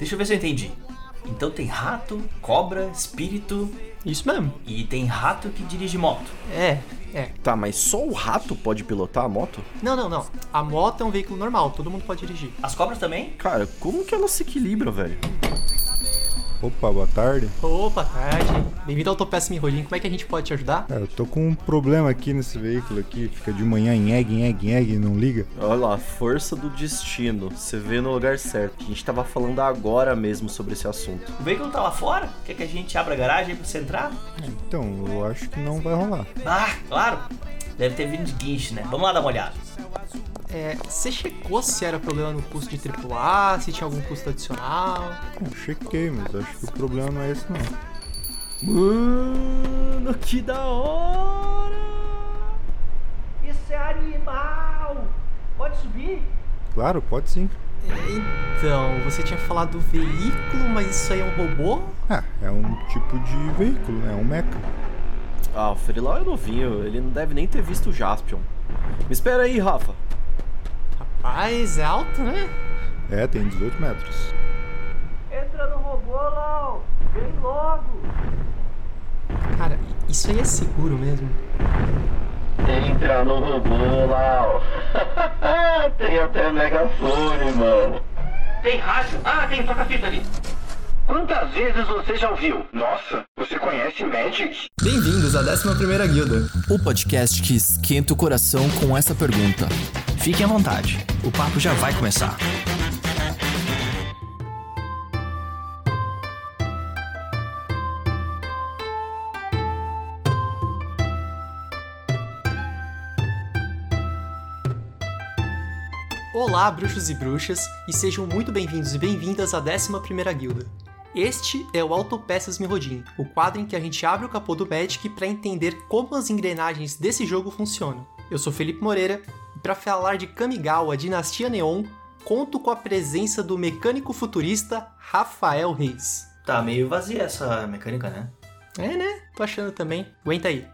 Deixa eu ver se eu entendi. Então tem rato, cobra, espírito Isso mesmo. e tem rato que dirige moto. É, é. Tá, mas só o rato pode pilotar a moto? Não, não, não. A moto é um veículo normal, todo mundo pode dirigir. As cobras também? Cara, como que ela se equilibra, velho? Opa, boa tarde. Opa, tarde. Bem-vindo ao Autopeça Mirrodin. Como é que a gente pode te ajudar? Cara, eu tô com um problema aqui nesse veículo aqui. Fica de manhã em egg, em egg, em egg e não liga. Olha lá, força do destino. Você vê no lugar certo. A gente tava falando agora mesmo sobre esse assunto. O veículo tá lá fora? Quer que a gente abra a garagem pra você entrar? Então, eu acho que não vai rolar. Ah, claro. Deve ter vindo de guincho, né? Vamos lá dar uma olhada. É, você checou se era problema no custo de AAA, se tinha algum custo adicional? Eu chequei, mas acho que o problema não é esse não. Mano, que da hora! Isso é animal! Pode subir? Claro, pode sim. Então, você tinha falado do veículo, mas isso aí é um robô? Ah, é um tipo de veículo, né? É um mecha. Ah, o Ferilau é novinho, ele não deve nem ter visto o Jaspion. Me espera aí, Rafa. Rapaz, é alto, né? É, tem 18 metros. Entra no robô, Lau! Vem logo! Cara, isso aí é seguro mesmo? Entra no robô, Lau. tem até megafone, mano. Tem rádio? Ah, tem toca-fita ali. Quantas vezes você já ouviu? Nossa, você conhece Magic? Bem-vindos à 11ª Guilda. O podcast que esquenta o coração com essa pergunta. Fiquem à vontade, o papo já vai começar. Olá, bruxos e bruxas, e sejam muito bem-vindos e bem-vindas à 11ª Guilda. Este é o Autopeças Mirrodin, o quadro em que a gente abre o capô do Magic para entender como as engrenagens desse jogo funcionam. Eu sou Felipe Moreira, e para falar de Kamigawa Dinastia Neon, conto com a presença do mecânico futurista Rafael Reis. Tá meio vazia essa mecânica, né? É, né? Tô achando também. Aguenta aí.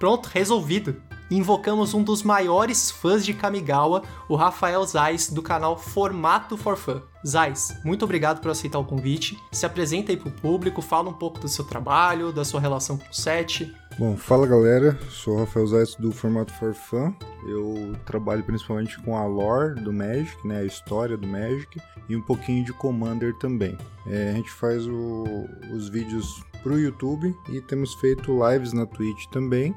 Pronto, resolvido. Invocamos um dos maiores fãs de Kamigawa, o Rafael Zais, do canal Formato for Fun. Zais, muito obrigado por aceitar o convite. Se apresenta aí pro público, fala um pouco do seu trabalho, da sua relação com o set. Bom, fala galera, sou o Rafael Zayas do Formato for Fun. Eu trabalho principalmente com a lore do Magic, né, a história do Magic e um pouquinho de Commander também. É, a gente faz o- os vídeos pro YouTube e temos feito lives na Twitch também.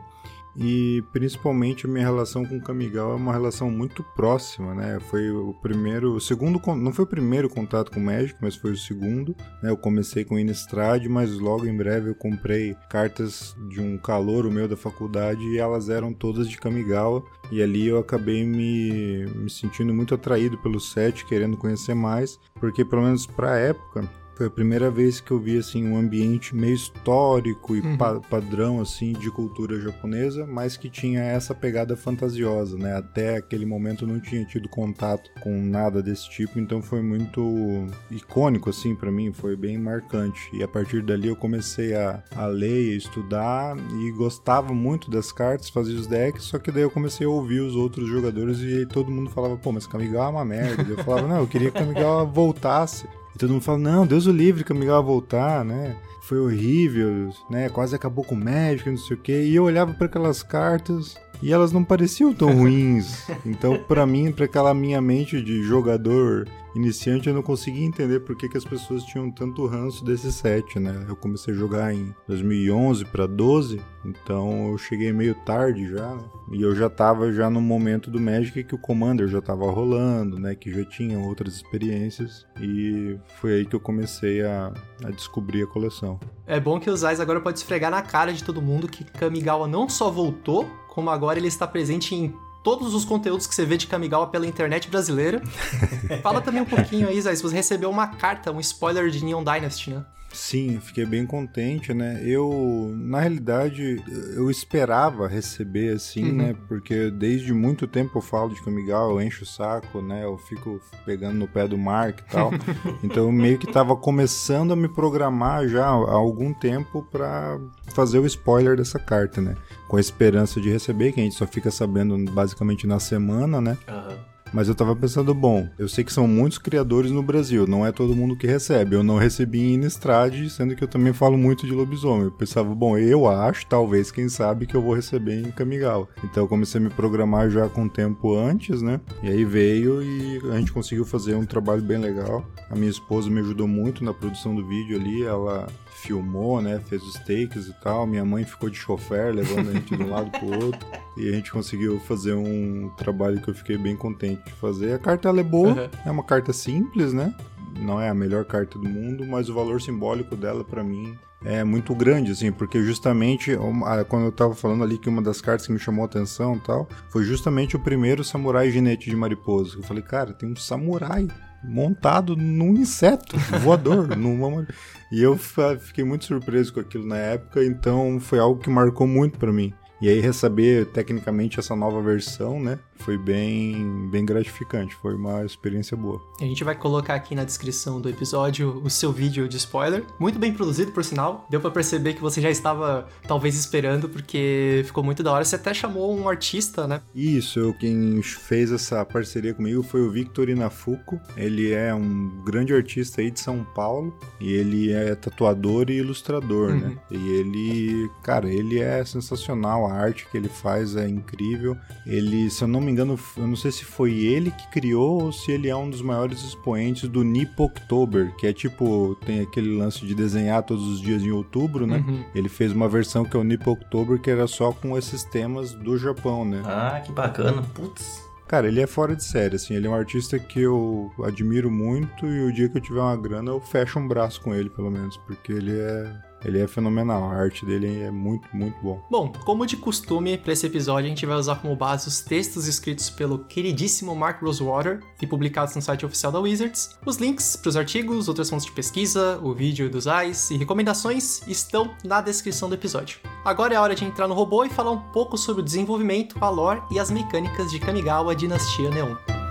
E principalmente a minha relação com o Kamigawa é uma relação muito próxima, né? Foi o primeiro, o segundo, não foi o primeiro contato com o Magic, mas foi o segundo. Né? Eu comecei com Innistrad, mas logo em breve eu comprei cartas de um calouro meu da faculdade e elas eram todas de Kamigawa. E ali eu acabei me, me sentindo muito atraído pelo set, querendo conhecer mais, porque pelo menos pra época foi a primeira vez que eu vi assim um ambiente meio histórico e Uhum. pa- padrão assim de cultura japonesa, mas que tinha essa pegada fantasiosa, né? Até aquele momento eu não tinha tido contato com nada desse tipo, então foi muito icônico assim pra mim, foi bem marcante. E a partir dali eu comecei a, a ler, a estudar e gostava muito das cartas, fazia os decks, só que daí eu comecei a ouvir os outros jogadores e todo mundo falava, pô, mas Kamigawa é uma merda. eu falava, não, eu queria que Kamigawa voltasse. E todo mundo fala, não, Deus o livre, Kamigawa voltar, né? Foi horrível, né? Quase acabou com o Magic, não sei o quê. E eu olhava para aquelas cartas e elas não pareciam tão ruins. Então, para mim, para aquela minha mente de jogador iniciante, eu não conseguia entender por que, que as pessoas tinham tanto ranço desse set, né? Eu comecei a jogar em 2011 para 12, então eu cheguei meio tarde já, né? E eu já tava já no momento do Magic que o Commander já tava rolando, né? Que já tinha outras experiências. E foi aí que eu comecei a, a descobrir a coleção. É bom que o Zais agora pode esfregar na cara de todo mundo que Kamigawa não só voltou, como agora ele está presente em todos os conteúdos que você vê de Kamigawa pela internet brasileira. Fala também um pouquinho aí, Zais, você recebeu uma carta, um spoiler de Neon Dynasty, né? Sim, fiquei bem contente, né? Eu, na realidade, eu esperava receber assim, Uhum. né? Porque desde muito tempo eu falo de Kamigawa, eu encho o saco, né? Eu fico pegando no pé do Mark e tal. então eu meio que tava começando a me programar já há algum tempo pra fazer o spoiler dessa carta, né? Com a esperança de receber, que a gente só fica sabendo basicamente na semana, né? Aham. Mas eu tava pensando, bom, eu sei que são muitos criadores no Brasil, não é todo mundo que recebe. Eu não recebi em Innistrad, sendo que eu também falo muito de lobisomem. Eu pensava, bom, eu acho, talvez, quem sabe, que eu vou receber em Kamigawa. Então eu comecei a me programar já com tempo antes, né? E aí veio e a gente conseguiu fazer um trabalho bem legal. A minha esposa me ajudou muito na produção do vídeo ali, ela filmou, né? Fez os takes e tal. Minha mãe ficou de chofer, levando a gente de um lado pro outro. E a gente conseguiu fazer um trabalho que eu fiquei bem contente de fazer. A carta é boa, Uhum. é uma carta simples, né? Não é a melhor carta do mundo, mas o valor simbólico dela pra mim é muito grande, assim, porque justamente quando eu tava falando ali que uma das cartas que me chamou a atenção e tal, foi justamente o primeiro samurai ginete de mariposa. Eu falei, cara, tem um samurai montado num inseto voador, numa... E eu fiquei muito surpreso com aquilo na época, então foi algo que marcou muito pra mim. E aí receber tecnicamente essa nova versão, né, foi bem bem gratificante, foi uma experiência boa. A gente vai colocar aqui na descrição do episódio o seu vídeo de spoiler. Muito bem produzido, por sinal. Deu pra perceber que você já estava talvez esperando, porque ficou muito da hora. Você até chamou um artista, né? Isso, eu, quem fez essa parceria comigo foi o Victor Inafuco. Ele é um grande artista aí de São Paulo e ele é tatuador e ilustrador, Uhum. né? E ele, cara, ele é sensacional, a arte que ele faz é incrível. Ele, se eu não me engano, eu não sei se foi ele que criou ou se ele é um dos maiores expoentes do Nippo October, que é tipo, tem aquele lance de desenhar todos os dias em outubro, né? Uhum. Ele fez uma versão que é o Nippo October, que era só com esses temas do Japão, né? Ah, que bacana. Putz. Cara, ele é fora de série, assim, ele é um artista que eu admiro muito e o dia que eu tiver uma grana eu fecho um braço com ele, pelo menos, porque ele é, ele é fenomenal, a arte dele é muito, muito bom. Bom, como de costume, para esse episódio a gente vai usar como base os textos escritos pelo queridíssimo Mark Rosewater e publicados no site oficial da Wizards. Os links para os artigos, outras fontes de pesquisa, o vídeo dos AIS e recomendações estão na descrição do episódio. Agora é a hora de entrar no robô e falar um pouco sobre o desenvolvimento, a lore e as mecânicas de Kamigawa Dinastia Neon.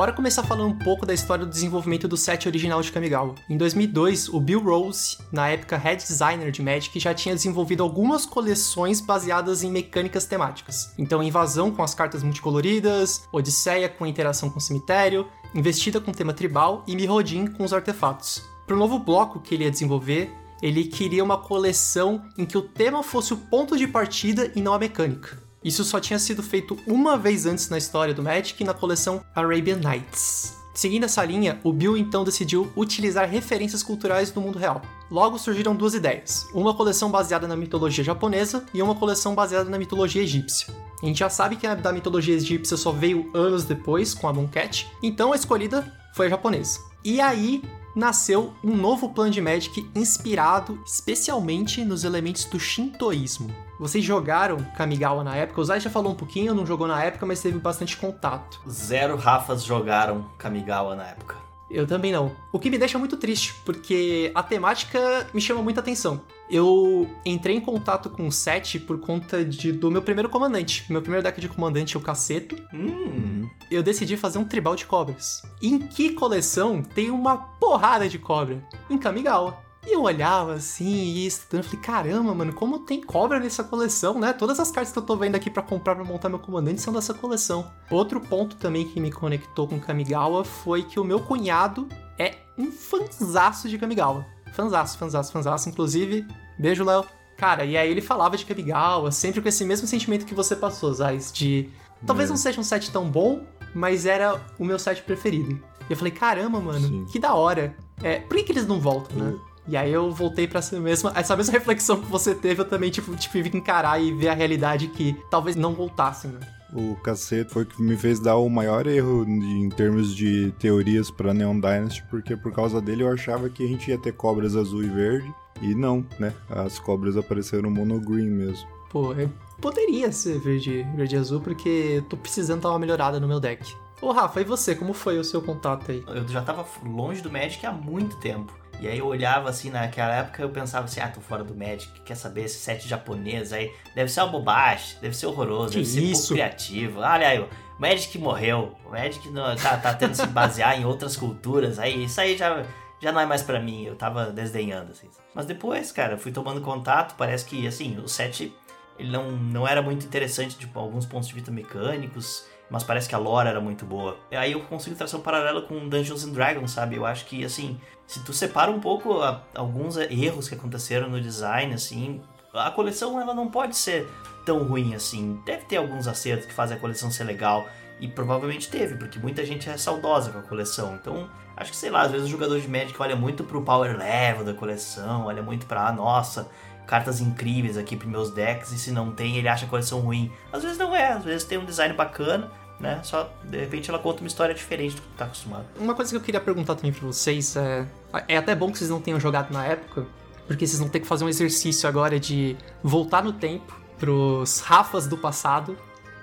Bora começar falando um pouco da história do desenvolvimento do set original de Kamigawa. Em 2002, o Bill Rose, na época head designer de Magic, já tinha desenvolvido algumas coleções baseadas em mecânicas temáticas. Então, Invasão com as cartas multicoloridas, Odisseia com interação com o cemitério, Investida com tema tribal e Mirrodin com os artefatos. Para o novo bloco que ele ia desenvolver, ele queria uma coleção em que o tema fosse o ponto de partida e não a mecânica. Isso só tinha sido feito uma vez antes na história do Magic na coleção Arabian Nights. Seguindo essa linha, o Bill então decidiu utilizar referências culturais do mundo real. Logo surgiram duas ideias: uma coleção baseada na mitologia japonesa e uma coleção baseada na mitologia egípcia. A gente já sabe que a da mitologia egípcia só veio anos depois com a Mooncat, então a escolhida foi a japonesa. E aí nasceu um novo plano de Magic inspirado especialmente nos elementos do shintoísmo. Vocês jogaram Kamigawa na época? O Zay já falou um pouquinho, não jogou na época, mas teve bastante contato. Zero Rafas jogaram Kamigawa na época. Eu também não. O que me deixa muito triste, porque a temática me chama muita atenção. Eu entrei em contato com o set por conta de, do meu primeiro comandante. Meu primeiro deck de comandante, o Caceto. Hum. Eu decidi fazer um tribal de cobras. Em que coleção tem uma porrada de cobra? Em Kamigawa. E eu olhava assim e estudando, falei, caramba, mano, como tem cobra nessa coleção, né? Todas as cartas que eu tô vendo aqui pra comprar pra montar meu comandante são dessa coleção. Outro ponto também que me conectou com Kamigawa foi que o meu cunhado é um fanzaço de Kamigawa. Fanzaço, fanzaço, fanzaço. Inclusive, beijo, Léo. Cara, e aí ele falava de Kamigawa, sempre com esse mesmo sentimento que você passou, Zais, de... Talvez É. não seja um set tão bom, mas era o meu set preferido. E eu falei, caramba, mano, Sim. que da hora. É, por que, que eles não voltam, né? E aí eu voltei pra essa mesma, essa mesma reflexão que você teve, eu também tipo, tive que encarar e ver a realidade que talvez não voltassem, né? O cacete foi o que me fez dar o maior erro de- em termos de teorias pra Neon Dynasty, porque por causa dele eu achava que a gente ia ter cobras azul e verde, e não, né? As cobras apareceram monogreen mesmo. Pô, eu poderia ser verde, verde e azul, porque eu tô precisando dar uma melhorada no meu deck. Ô Rafa, e você, como foi o seu contato aí? Eu já tava longe do Magic há muito tempo. E aí eu olhava assim, naquela época eu pensava assim, ah, tô fora do Magic, quer saber, esse set japonês aí, deve ser uma bobagem, deve ser horroroso, Que deve ser isso? pouco criativo. Olha aí, o Magic morreu, o Magic não, tá, tá tendo se basear em outras culturas, aí isso aí já, já não é mais pra mim, eu tava desdenhando, assim. Mas depois, cara, eu fui tomando contato, parece que, assim, o set ele não, não era muito interessante, tipo, alguns pontos de vista mecânicos, mas parece que a lore era muito boa. E aí eu consigo traçar um paralelo com Dungeons and Dragons, sabe? Eu acho que, assim, se tu separa um pouco a, alguns erros que aconteceram no design, assim, a coleção ela não pode ser tão ruim assim. Deve ter alguns acertos que fazem a coleção ser legal. E provavelmente teve, porque muita gente é saudosa com a coleção. Então, acho que sei lá, às vezes o jogador de Magic olha muito pro power level da coleção, olha muito pra, ah, nossa, cartas incríveis aqui pros meus decks, e se não tem, ele acha a coleção ruim. Às vezes não é, às vezes tem um design bacana, né? Só de repente ela conta uma história diferente do que tá acostumado. Uma coisa que eu queria perguntar também pra vocês é. É até bom que vocês não tenham jogado na época, porque vocês vão ter que fazer um exercício agora de voltar no tempo pros Rafas do passado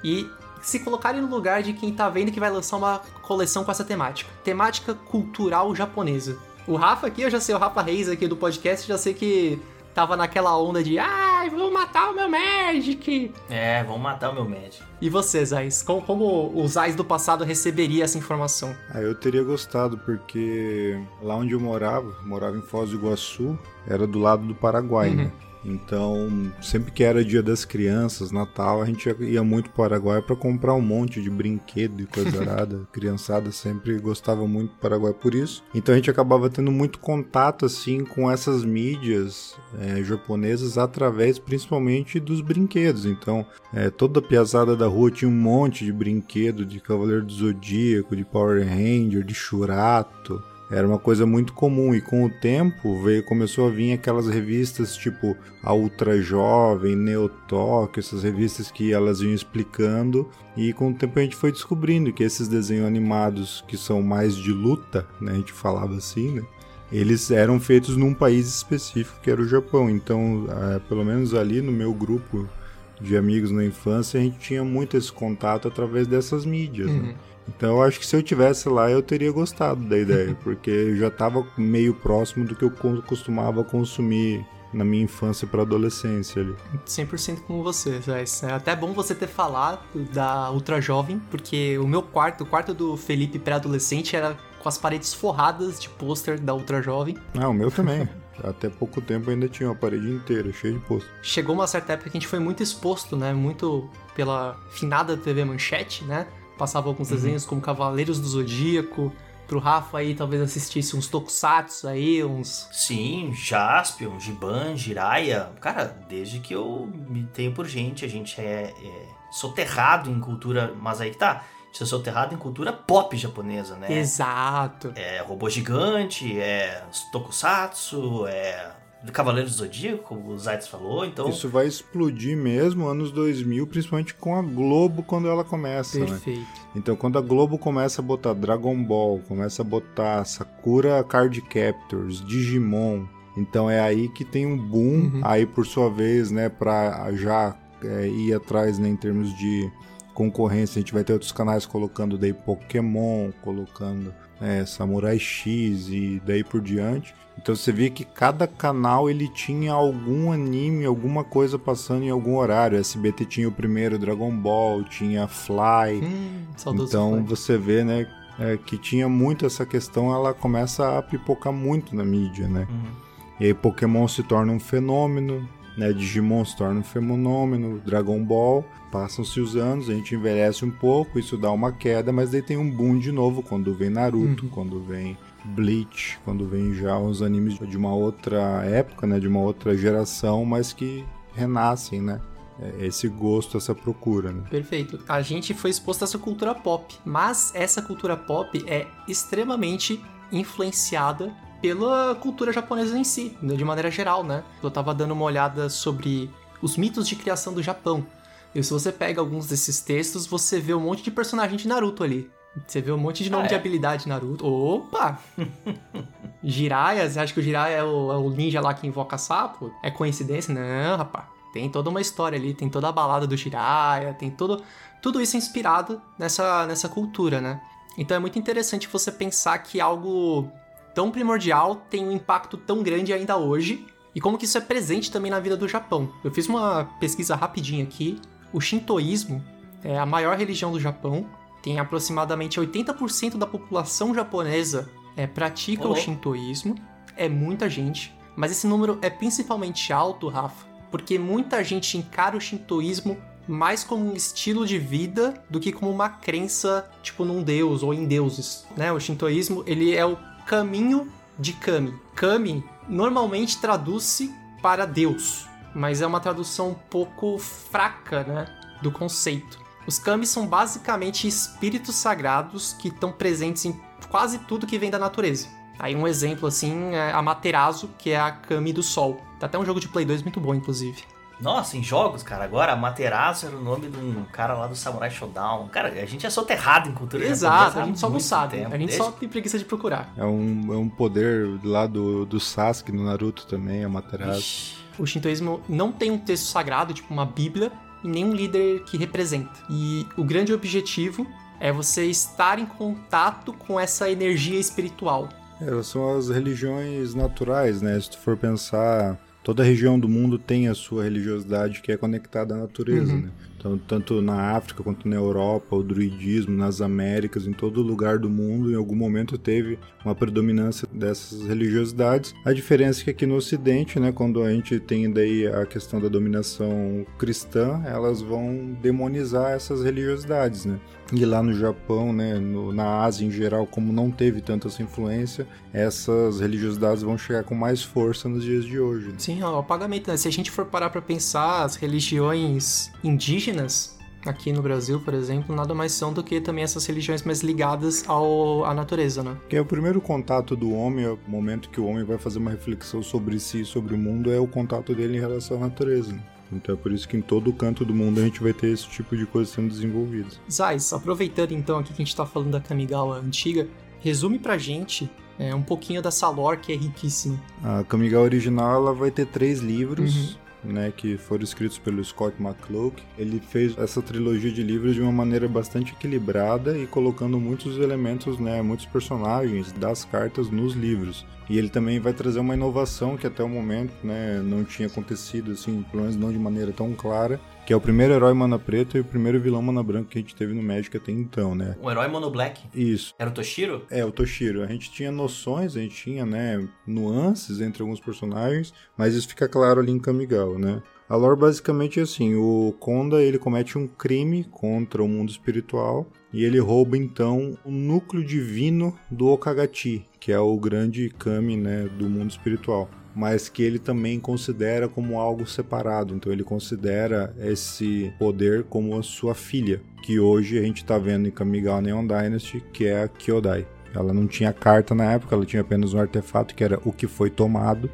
e se colocarem no lugar de quem tá vendo que vai lançar uma coleção com essa temática. Temática cultural japonesa. O Rafa aqui, eu já sei, o Rafa Reis aqui do podcast, já sei que tava naquela onda de ai, vou matar o meu Magic. É, vão matar o meu Magic. E você, Zais? Como, como o Zais do passado receberia essa informação? Ah, eu teria gostado, porque lá onde eu morava, morava em Foz do Iguaçu, era do lado do Paraguai, Uhum. né? Então, sempre que era dia das crianças, Natal, a gente ia muito para o Paraguai para comprar um monte de brinquedo e coisa arada. Criançada sempre gostava muito do Paraguai por isso. Então a gente acabava tendo muito contato assim com essas mídias eh, japonesas através principalmente dos brinquedos. Então, eh, toda a piazada da rua tinha um monte de brinquedo de Cavaleiro do Zodíaco, de Power Ranger, de Churato. Era uma coisa muito comum e com o tempo veio começou a vir aquelas revistas tipo a Ultra Jovem, Neotok, essas revistas que elas iam explicando e com o tempo a gente foi descobrindo que esses desenhos animados que são mais de luta, né, a gente falava assim, né, eles eram feitos num país específico que era o Japão. Então, eh, pelo menos ali no meu grupo de amigos na infância, a gente tinha muito esse contato através dessas mídias, né? Então eu acho que se eu tivesse lá eu teria gostado da ideia, porque eu já estava meio próximo do que eu co- costumava consumir na minha infância para adolescência ali. 100% com você, Zais. É até bom você ter falado da Ultra Jovem, porque o meu quarto, o quarto do Felipe pré-adolescente, era com as paredes forradas de pôster da Ultra Jovem. Ah, o meu também. Até pouco tempo ainda tinha uma parede inteira, cheia de posto. Chegou uma certa época que a gente foi muito exposto, né? Muito pela finada TV Manchete, né? Passava alguns desenhos como Cavaleiros do Zodíaco. Pro Rafa aí talvez assistisse uns tokusatsu aí, uns. Sim, Jaspion, Giban, Jiraiya. Cara, desde que eu me tenho por gente, a gente é, é soterrado em cultura. Mas aí que tá. A gente é soterrado em cultura pop japonesa, né? Exato. É robô gigante, é tokusatsu, é Cavaleiros do Zodíaco, como o Zaitz falou. Então, Isso vai explodir mesmo anos 2000, principalmente com a Globo quando ela começa, né? Perfeito. Então, quando a Globo começa a botar Dragon Ball, começa a botar Sakura Card Captors, Digimon, então é aí que tem um boom. Uhum. Aí, por sua vez, né, pra já é, ir atrás, né, em termos de concorrência, a gente vai ter outros canais colocando daí Pokémon, colocando é, Samurai X e daí por diante. Então você vê que cada canal ele tinha algum anime, alguma coisa passando em algum horário. SBT tinha o primeiro Dragon Ball, tinha Fly. Hum, Então Fly. você vê, né, é, que tinha muito essa questão, ela começa a pipocar muito na mídia, né? uhum. E aí Pokémon se torna um fenômeno, né? Digimon se torna um fenômeno, Dragon Ball, passam-se os anos, a gente envelhece um pouco, isso dá uma queda, mas daí tem um boom de novo quando vem Naruto, Uhum. quando vem Bleach, quando vem já os animes de uma outra época, né? De uma outra geração, mas que renascem, né? É Esse gosto, essa procura, né? Perfeito. A gente foi exposto a essa cultura pop, mas essa cultura pop é extremamente influenciada pela cultura japonesa em si, né, de maneira geral, né? Eu tava dando uma olhada sobre os mitos de criação do Japão. E se você pega alguns desses textos, você vê um monte de personagem de Naruto ali. Você vê um monte de nome Ah, é? de habilidade de Naruto. Opa! Jiraiya, você acha que o Jiraiya é o, é o ninja lá que invoca sapo? É coincidência? Não, rapaz. Tem toda uma história ali, tem toda a balada do Jiraiya, tem todo, tudo isso é inspirado nessa, nessa cultura, né? Então é muito interessante você pensar que algo tão primordial tem um impacto tão grande ainda hoje e como que isso é presente também na vida do Japão. Eu fiz uma pesquisa rapidinha aqui. O Shintoísmo é a maior religião do Japão. Tem aproximadamente 80% da população japonesa é, pratica Ô, o Shintoísmo. É muita gente. Mas esse número é principalmente alto, Rafa, porque muita gente encara o shintoísmo mais como um estilo de vida do que como uma crença, tipo, num deus ou em deuses, né? O shintoísmo, ele é o caminho de Kami. Kami normalmente traduz-se para Deus, mas é uma tradução um pouco fraca, né, do conceito. Os Kami são basicamente espíritos sagrados que estão presentes em quase tudo que vem da natureza. Aí um exemplo assim é a Materazo, que é a Kami do Sol. Tá até um jogo de Play 2 muito bom, inclusive. Nossa, em jogos, cara, agora Materazo era o nome de um cara lá do Samurai Showdown. Cara, a gente é soterrado em cultura Exato, a gente só não sabe. tempo, a gente desde- só tem preguiça de procurar. É um, é um poder lá do, do Sasuke no Naruto também, é Materazo. Ixi, O shintoísmo não tem um texto sagrado, tipo uma bíblia, e nem um líder que representa. E o grande objetivo é você estar em contato com essa energia espiritual. É, são as religiões naturais, né? Se tu for pensar, toda região do mundo tem a sua religiosidade que é conectada à natureza, Uhum. né? Então, tanto na África quanto na Europa, o druidismo, nas Américas, em todo lugar do mundo, em algum momento teve uma predominância dessas religiosidades. A diferença é que aqui no Ocidente, né, quando a gente tem daí a questão da dominação cristã, elas vão demonizar essas religiosidades, né? E lá no Japão, né, no- na Ásia em geral, como não teve tanta essa influência, essas religiosidades vão chegar com mais força nos dias de hoje. né? Sim, ó, o apagamento, né? Se a gente for parar pra pensar, as religiões indígenas, aqui no Brasil, por exemplo, nada mais são do que também essas religiões mais ligadas ao, à natureza, né? Que é o primeiro contato do homem, é o momento que o homem vai fazer uma reflexão sobre si, e sobre o mundo, é o contato dele em relação à natureza. Então é por isso que em todo canto do mundo a gente vai ter esse tipo de coisa sendo desenvolvida. Zais, aproveitando então aqui que a gente tá falando da Kamigawa antiga, resume pra gente é, um pouquinho dessa lore que é riquíssima. A Kamigawa original ela vai ter três livros, né, que foram escritos pelo Scott McClough. Ele fez essa trilogia de livros de uma maneira bastante equilibrada e colocando muitos elementos, né, muitos personagens das cartas nos livros. E ele também vai trazer uma inovação que até o momento, né, não tinha acontecido assim, pelo menos não de maneira tão clara, que é o primeiro herói mana preta e o primeiro vilão mana branca que a gente teve no Magic até então, né? um herói mono black. Isso. Era o Toshiro? É, o Toshiro. A gente tinha noções, a gente tinha, né, nuances entre alguns personagens, mas isso fica claro ali em Kamigawa, né? A lore basicamente é assim, o Konda, ele comete um crime contra o mundo espiritual e ele rouba então o núcleo divino do Okagachi, que é o grande kami, né, do mundo espiritual mas que ele também considera como algo separado. Então ele considera esse poder como a sua filha, que hoje a gente está vendo em Kamigawa Neon Dynasty, que é a Kyodai. Ela não tinha carta na época, ela tinha apenas um artefato que era o que foi tomado.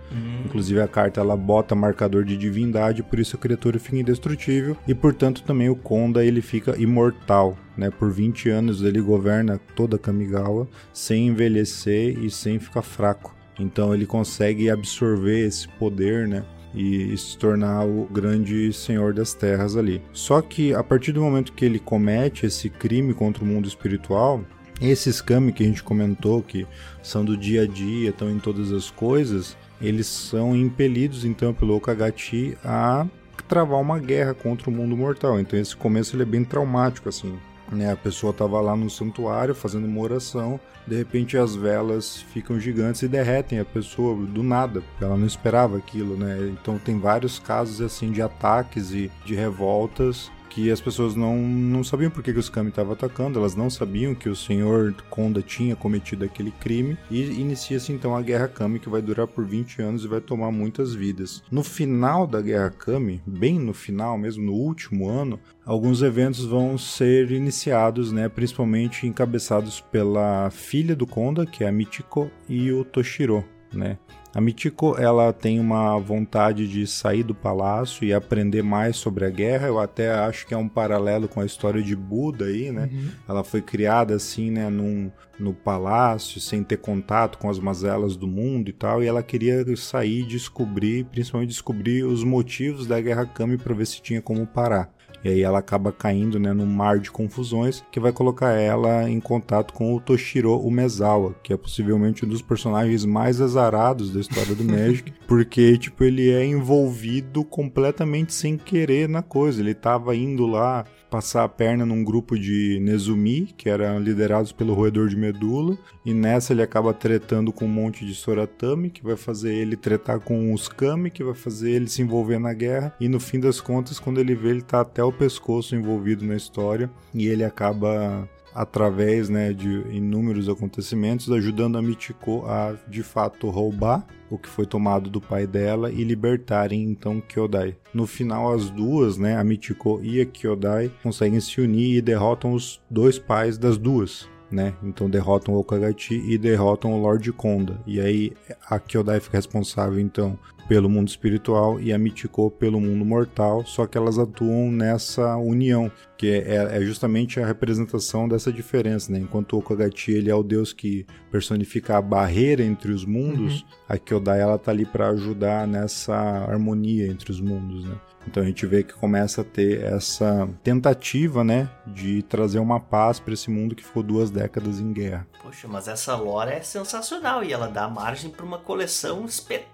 Inclusive a carta ela bota marcador de divindade, por isso a criatura fica indestrutível e portanto também o Konda ele fica imortal, né? Por 20 anos ele governa toda Kamigawa sem envelhecer e sem ficar fraco. Então ele consegue absorver esse poder, né? E se tornar o grande senhor das terras ali. Só que a partir do momento que ele comete esse crime contra o mundo espiritual, esses kami que a gente comentou, que são do dia a dia, estão em todas as coisas, eles são impelidos então pelo Okagachi a travar uma guerra contra o mundo mortal. Então esse começo ele é bem traumático assim. Né, a pessoa estava lá no santuário fazendo uma oração, de repente as velas ficam gigantes e derretem a pessoa do nada, ela não esperava aquilo, né? Então tem vários casos assim de ataques e de revoltas que as pessoas não, não sabiam por que, os Kami estavam atacando, elas não sabiam que o senhor Konda tinha cometido aquele crime, e inicia-se então a Guerra Kami, que vai durar por 20 anos e vai tomar muitas vidas. No final da Guerra Kami, bem no final mesmo, no último ano, alguns eventos vão ser iniciados, né, principalmente encabeçados pela filha do Konda, que é a Michiko, e o Toshiro, né? A Michiko, ela tem uma vontade de sair do palácio e aprender mais sobre a guerra. Eu até acho que é um paralelo com a história de Buda aí, né? Ela foi criada assim, né, num, no palácio, sem ter contato com as mazelas do mundo e tal, e ela queria sair e descobrir, principalmente descobrir os motivos da Guerra Kami para ver se tinha como parar. E aí ela acaba caindo, né, num mar de confusões que vai colocar ela em contato com o Toshiro Umezawa, que é possivelmente um dos personagens mais azarados da história do Magic, porque tipo ele é envolvido completamente sem querer na coisa. Ele tava indo lá passar a perna num grupo de Nezumi, que eram liderados pelo roedor de medula, e nessa ele acaba tretando com um monte de Soratami, que vai fazer ele tretar com os Kami, que vai fazer ele se envolver na guerra, e no fim das contas, quando ele vê, ele tá até o pescoço envolvido na história, e ele acaba através né, de inúmeros acontecimentos, ajudando a Michiko a de fato roubar o que foi tomado do pai dela e libertarem então Kyodai. No final, as duas, né, a Michiko e a Kyodai, conseguem se unir e derrotam os dois pais das duas. Né? Então derrotam o Okagachi e derrotam o Lord Konda. E aí a Kyodai fica responsável então pelo mundo espiritual e a Michiko pelo mundo mortal, só que elas atuam nessa união, que é, é justamente a representação dessa diferença, né? Enquanto o Okagachi ele é o deus que personifica a barreira entre os mundos, uhum. a Kyodai ela tá ali para ajudar nessa harmonia entre os mundos, né? Então a gente vê que começa a ter essa tentativa, né, de trazer uma paz para esse mundo que ficou duas décadas em guerra. Poxa, mas essa lore é sensacional e ela dá margem para uma coleção espetacular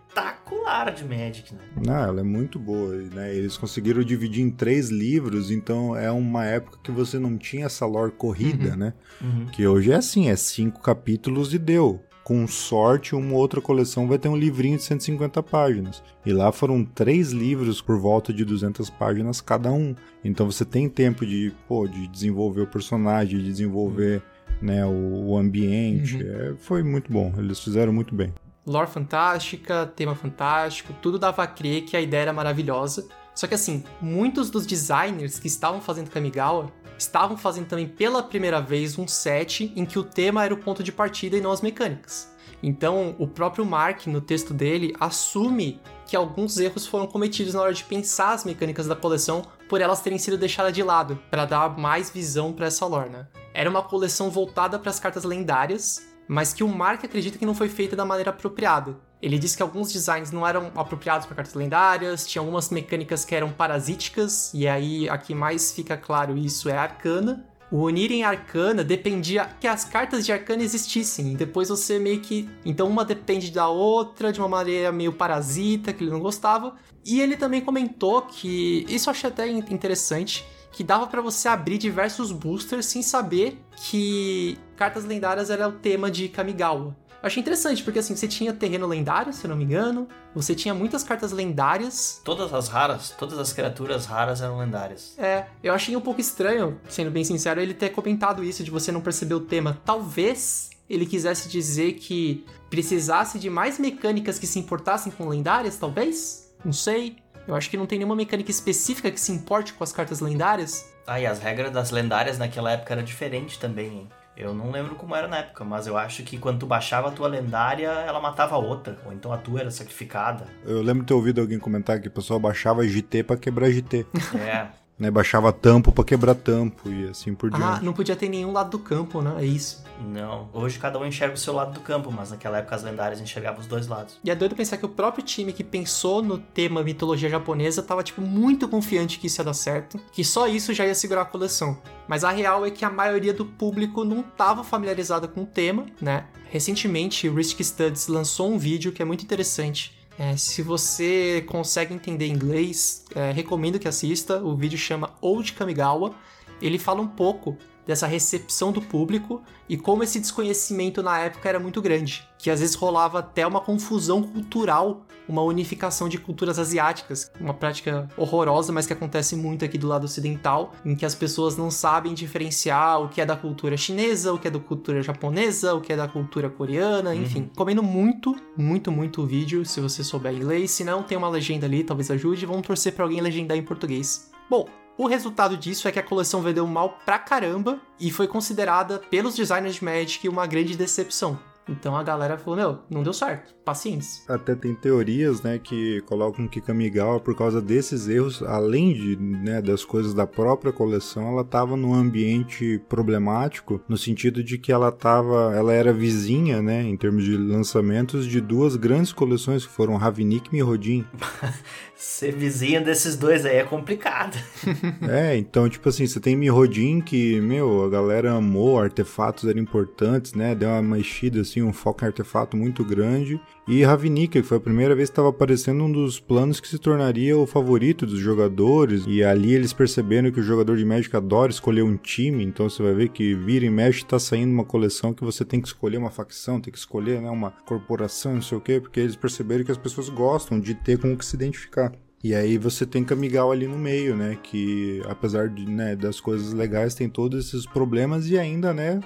de Magic, né? Não, ela é muito boa, né? Eles conseguiram dividir em três livros, então é uma época que você não tinha essa lore corrida, uhum. né? Uhum. Que hoje é assim, é cinco capítulos e deu com sorte, uma outra coleção vai ter um livrinho de 150 páginas. E lá foram três livros por volta de 200 páginas cada um. Então você tem tempo de, pô, de desenvolver o personagem, de desenvolver né, o, o ambiente. Uhum. É, foi muito bom, eles fizeram muito bem. Lore fantástica, tema fantástico, tudo dava a crer que a ideia era maravilhosa. Só que assim, muitos dos designers que estavam fazendo Kamigawa estavam fazendo também pela primeira vez um set em que o tema era o ponto de partida e não as mecânicas. Então, o próprio Mark, no texto dele, assume que alguns erros foram cometidos na hora de pensar as mecânicas da coleção por elas terem sido deixadas de lado, para dar mais visão para essa lore, né? Era uma coleção voltada para as cartas lendárias, mas que o Mark acredita que não foi feita da maneira apropriada. Ele diz que alguns designs não eram apropriados para cartas lendárias, tinha algumas mecânicas que eram parasíticas, e aí a que mais fica claro isso é a Arcana. O unir em Arcana dependia que as cartas de Arcana existissem, e depois você meio que. Então uma depende da outra de uma maneira meio parasita, que ele não gostava. E ele também comentou que. Isso eu achei até interessante que dava para você abrir diversos boosters sem saber que cartas lendárias era o tema de Kamigawa. Eu achei interessante, porque assim, você tinha terreno lendário, se eu não me engano, você tinha muitas cartas lendárias. Todas as raras, todas as criaturas raras eram lendárias. É, eu achei um pouco estranho, sendo bem sincero, ele ter comentado isso, de você não perceber o tema. Talvez ele quisesse dizer que precisasse de mais mecânicas que se importassem com lendárias, talvez? Não sei. Eu acho que não tem nenhuma mecânica específica que se importe com as cartas lendárias. Ah, e as regras das lendárias naquela época era diferente também, hein? Eu não lembro como era na época, mas eu acho que quando tu baixava a tua lendária, ela matava a outra, ou então a tua era sacrificada. Eu lembro de ter ouvido alguém comentar que o pessoal baixava GT para quebrar GT. É. né, baixava tampo para quebrar tampo e assim por diante. Ah, não podia ter nenhum lado do campo, né? É isso. Não. Hoje cada um enxerga o seu lado do campo, mas naquela época as lendárias enxergavam os dois lados. E é doido pensar que o próprio time que pensou no tema mitologia japonesa tava, tipo, muito confiante que isso ia dar certo, que só isso já ia segurar a coleção. Mas a real é que a maioria do público não tava familiarizada com o tema, né? Recentemente, o Risk Studies lançou um vídeo que é muito interessante é, se você consegue entender inglês, é, recomendo que assista. O vídeo chama Old Kamigawa. Ele fala um pouco dessa recepção do público e como esse desconhecimento na época era muito grande, que às vezes rolava até uma confusão cultural, uma unificação de culturas asiáticas, uma prática horrorosa, mas que acontece muito aqui do lado ocidental, em que as pessoas não sabem diferenciar o que é da cultura chinesa, o que é da cultura japonesa, o que é da cultura coreana, uhum. enfim. Comendo muito, muito, muito o vídeo, se você souber inglês, se não tem uma legenda ali, talvez ajude, vamos torcer para alguém legendar em português. Bom, o resultado disso é que a coleção vendeu mal pra caramba e foi considerada pelos designers de Magic uma grande decepção. Então a galera falou, meu, não deu certo, paciência. Até tem teorias, né, que colocam que Kamigawa, por causa desses erros, além de, né, das coisas da própria coleção, ela estava num ambiente problemático, no sentido de que ela tava, ela era vizinha, né, em termos de lançamentos, de duas grandes coleções que foram Ravnik e Rodin. Ser vizinho desses dois aí é complicado. é, então, tipo assim, você tem Mirrodin que, meu, a galera amou, artefatos eram importantes, né? Deu uma mexida, assim, um foco em artefato muito grande. E Ravnica, que foi a primeira vez que estava aparecendo um dos planos que se tornaria o favorito dos jogadores. E ali eles perceberam que o jogador de Magic adora escolher um time. Então você vai ver que vira e mexe tá saindo uma coleção que você tem que escolher uma facção, tem que escolher né, uma corporação, não sei o quê, porque eles perceberam que as pessoas gostam de ter com o que se identificar. E aí você tem Kamigawa ali no meio, né? Que apesar de, né, das coisas legais, tem todos esses problemas e ainda, né?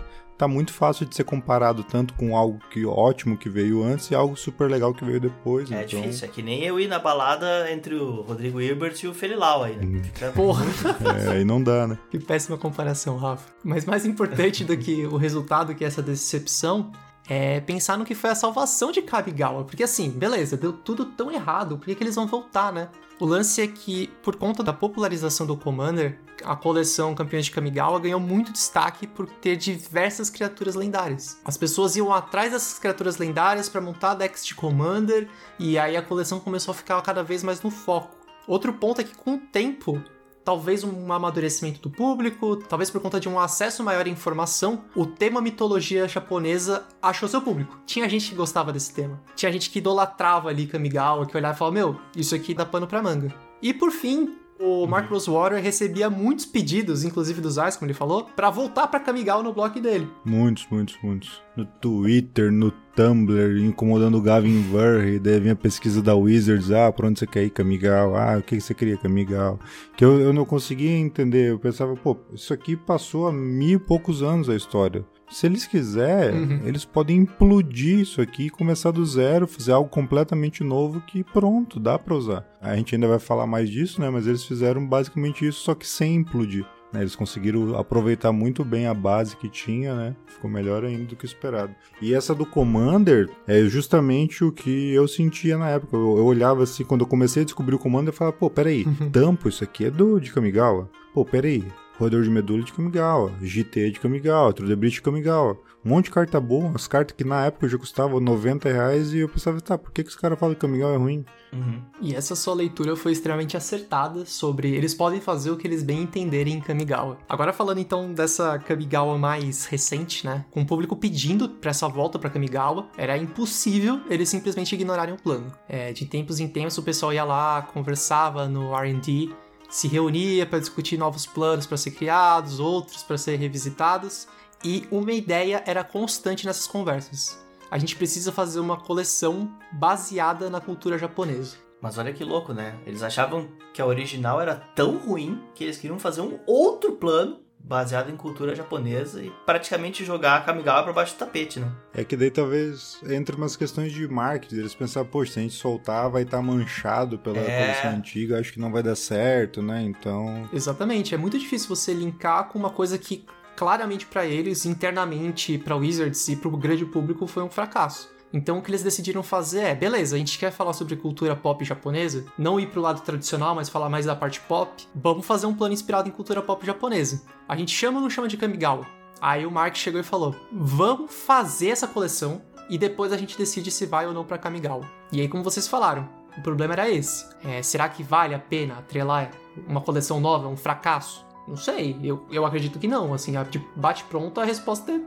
Tá muito fácil de ser comparado tanto com algo que ótimo que veio antes e algo super legal que veio depois. É então... difícil, é que nem eu ir na balada entre o Rodrigo Hilbert e o Felilau aí, né? Fica Porra. É, aí não dá, né? Que péssima comparação, Rafa. Mas mais importante do que o resultado que é essa decepção é pensar no que foi a salvação de Kamigawa. Porque assim, beleza, deu tudo tão errado, por que, que eles vão voltar, né? O lance é que, por conta da popularização do Commander, a coleção Campeões de Kamigawa ganhou muito destaque por ter diversas criaturas lendárias. As pessoas iam atrás dessas criaturas lendárias para montar decks de Commander, e aí a coleção começou a ficar cada vez mais no foco. Outro ponto é que, com o tempo, talvez um amadurecimento do público, talvez por conta de um acesso maior à informação, o tema mitologia japonesa achou seu público. Tinha gente que gostava desse tema. Tinha gente que idolatrava ali Kamigawa, que olhava e falava, meu, isso aqui dá pano pra manga. E por fim, o Mark Rosewater recebia muitos pedidos, inclusive dos Ais, como ele falou, para voltar para Kamigawa no blog dele. Muitos, muitos, muitos. No Twitter, no Tumblr, incomodando o Gavin Verhey, daí vinha a pesquisa da Wizards, ah, pra onde você quer ir, Kamigawa? Ah, o que você queria, Kamigawa? Que eu, eu não conseguia entender, eu pensava, pô, isso aqui passou há mil e poucos anos a história. Se eles quiserem, Uhum. eles podem implodir isso aqui, começar do zero, fazer algo completamente novo que pronto, dá pra usar. A gente ainda vai falar mais disso, né? Mas eles fizeram basicamente isso, só que sem implodir. né? Eles conseguiram aproveitar muito bem a base que tinha, né? Ficou melhor ainda do que esperado. E essa do Commander é justamente o que eu sentia na época. Eu, eu olhava assim, quando eu comecei a descobrir o Commander, eu falava, pô, peraí, Tampo, isso aqui é do de Kamigawa? Pô, peraí, Roedor de Medula de Kamigawa, GT de Kamigawa, Trudebrit de Kamigawa. Um monte de carta boa, as cartas que na época já custavam 90 reais e eu pensava, tá, por que, que os caras falam que Kamigawa é ruim? Uhum. E essa sua leitura foi extremamente acertada sobre eles podem fazer o que eles bem entenderem em Kamigawa. Agora falando então dessa Kamigawa mais recente, né? Com o público pedindo pra essa volta pra Kamigawa, era impossível eles simplesmente ignorarem o plano. É, de tempos em tempos o pessoal ia lá, conversava no R&D, se reunia para discutir novos planos para ser criados, outros para ser revisitados, e uma ideia era constante nessas conversas. A gente precisa fazer uma coleção baseada na cultura japonesa. Mas olha que louco, né? Eles achavam que a original era tão ruim que eles queriam fazer um outro plano baseado em cultura japonesa e praticamente jogar a Kamigawa pra baixo do tapete, né? É que daí talvez entre umas questões de marketing, eles pensaram, poxa, se a gente soltar vai estar manchado pela É. coleção antiga, acho que não vai dar certo, né? Então, Exatamente, é muito difícil você linkar com uma coisa que claramente pra eles, internamente, pra Wizards e pro grande público foi um fracasso. Então o que eles decidiram fazer é, beleza, a gente quer falar sobre cultura pop japonesa, não ir pro lado tradicional, mas falar mais da parte pop. Vamos fazer um plano inspirado em cultura pop japonesa. A gente chama ou não chama de Kamigawa? Aí o Mark chegou e falou: "Vamos fazer essa coleção e depois a gente decide se vai ou não pra Kamigawa". E aí como vocês falaram, o problema era esse. É, será que vale a pena atrelar uma coleção nova, um fracasso? Não sei, eu, eu acredito que não. Assim, a- de bate pronto a resposta é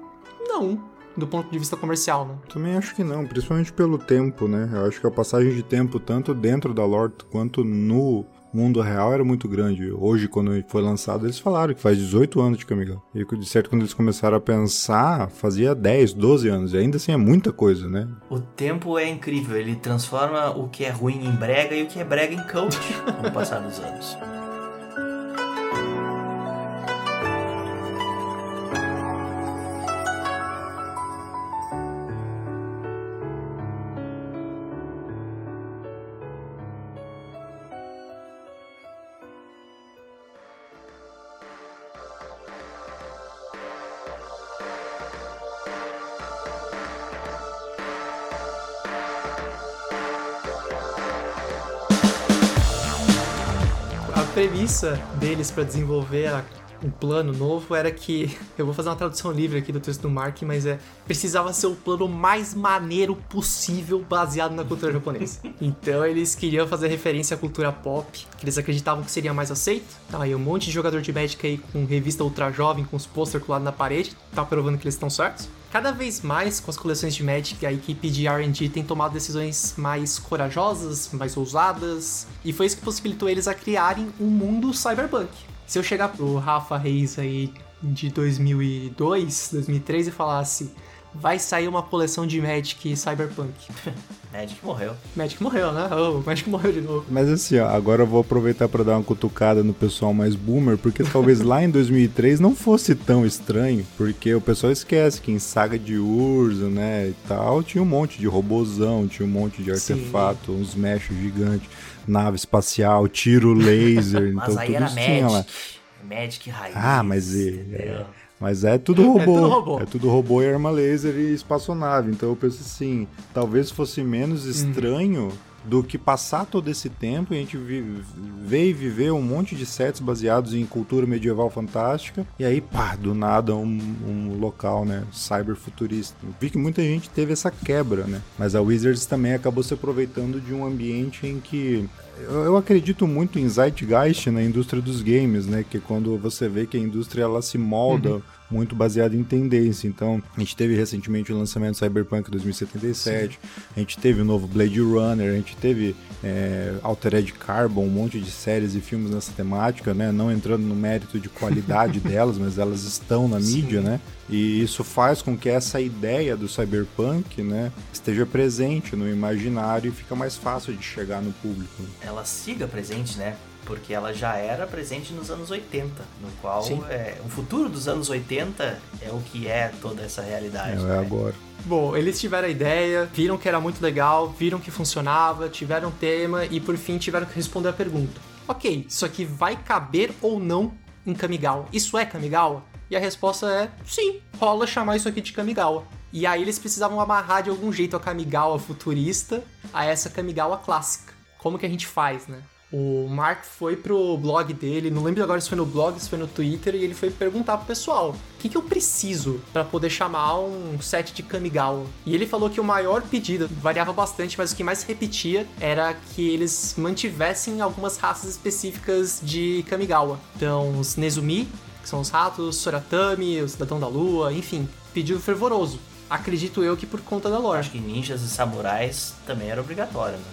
não, do ponto de vista comercial, né? também acho que não, principalmente pelo tempo, né? Eu acho que a passagem de tempo, tanto dentro da lore quanto no mundo real, era muito grande. Hoje, quando foi lançado, eles falaram que faz 18 anos de Kamigawa. E de certo, quando eles começaram a pensar, fazia 10, 12 anos. E ainda assim é muita coisa, né? O tempo é incrível, ele transforma o que é ruim em brega e o que é brega em coach com o passar dos anos. Premissa deles para desenvolver a um plano novo era que eu vou fazer uma tradução livre aqui do texto do Mark, mas é precisava ser o plano mais maneiro possível baseado na cultura japonesa. Então eles queriam fazer referência à cultura pop, que eles acreditavam que seria mais aceito. Tá aí um monte de jogador de Magic aí com revista ultra jovem, com os posters colados na parede, tá provando que eles estão certos. Cada vez mais, com as coleções de Magic, a equipe de R&D tem tomado decisões mais corajosas, mais ousadas, e foi isso que possibilitou eles a criarem um mundo cyberpunk. Se eu chegar pro Rafa Reis aí de 2002, 2003 e falasse vai sair uma coleção de Magic Cyberpunk. Magic morreu. Magic morreu, né? Oh, Magic morreu de novo. Mas assim, ó, agora eu vou aproveitar para dar uma cutucada no pessoal mais boomer, porque talvez lá em 2003 não fosse tão estranho, porque o pessoal esquece que em Saga de Urso, né, e tal, tinha um monte de robozão, tinha um monte de artefato, Sim. uns mechos gigantes, nave espacial, tiro laser, mas então aí tudo era isso Magic. tinha lá. Magic raiz. Ah, mas é, mas é tudo robô. É tudo robô. É tudo robô e arma laser e espaçonave. Então eu penso assim, talvez fosse menos uhum. estranho uhum. Do que passar todo esse tempo e a gente ver e viver um monte de sets baseados em cultura medieval fantástica. E aí, pá, do nada um, um local, né, cyberfuturista. Vi que muita gente teve essa quebra, né? Mas a Wizards também acabou se aproveitando de um ambiente em que eu acredito muito em zeitgeist na indústria dos games, né? Que é quando você vê que a indústria ela se molda uhum. muito baseada em tendência. Então, a gente teve recentemente o lançamento do Cyberpunk 2077, Sim. a gente teve o novo Blade Runner, a gente teve é, Altered Carbon, um monte de séries e filmes nessa temática, né? Não entrando no mérito de qualidade delas, mas elas estão na mídia, Sim. né? E isso faz com que essa ideia do cyberpunk, né, esteja presente no imaginário e fica mais fácil de chegar no público. Ela siga presente, né? Porque ela já era presente nos anos 80, no qual é, o futuro dos anos 80 é o que é toda essa realidade. É, né? é agora. Bom, eles tiveram a ideia, viram que era muito legal, viram que funcionava, tiveram tema e por fim tiveram que responder a pergunta. Ok, isso aqui vai caber ou não em Kamigawa? Isso é Kamigawa? E a resposta é sim, rola chamar isso aqui de Kamigawa. E aí eles precisavam amarrar de algum jeito a Kamigawa futurista a essa Kamigawa clássica. Como que a gente faz, né? O Mark foi pro blog dele, não lembro agora se foi no blog, se foi no Twitter, e ele foi perguntar pro pessoal: o que, que eu preciso para poder chamar um set de Kamigawa? E ele falou que o maior pedido variava bastante, mas o que mais repetia era que eles mantivessem algumas raças específicas de Kamigawa. Então, os Nezumi, que são os ratos, Soratami, o Cidadão da Lua, enfim, pedido fervoroso. Acredito eu que por conta da lore. Acho que ninjas e samurais também era obrigatório, né?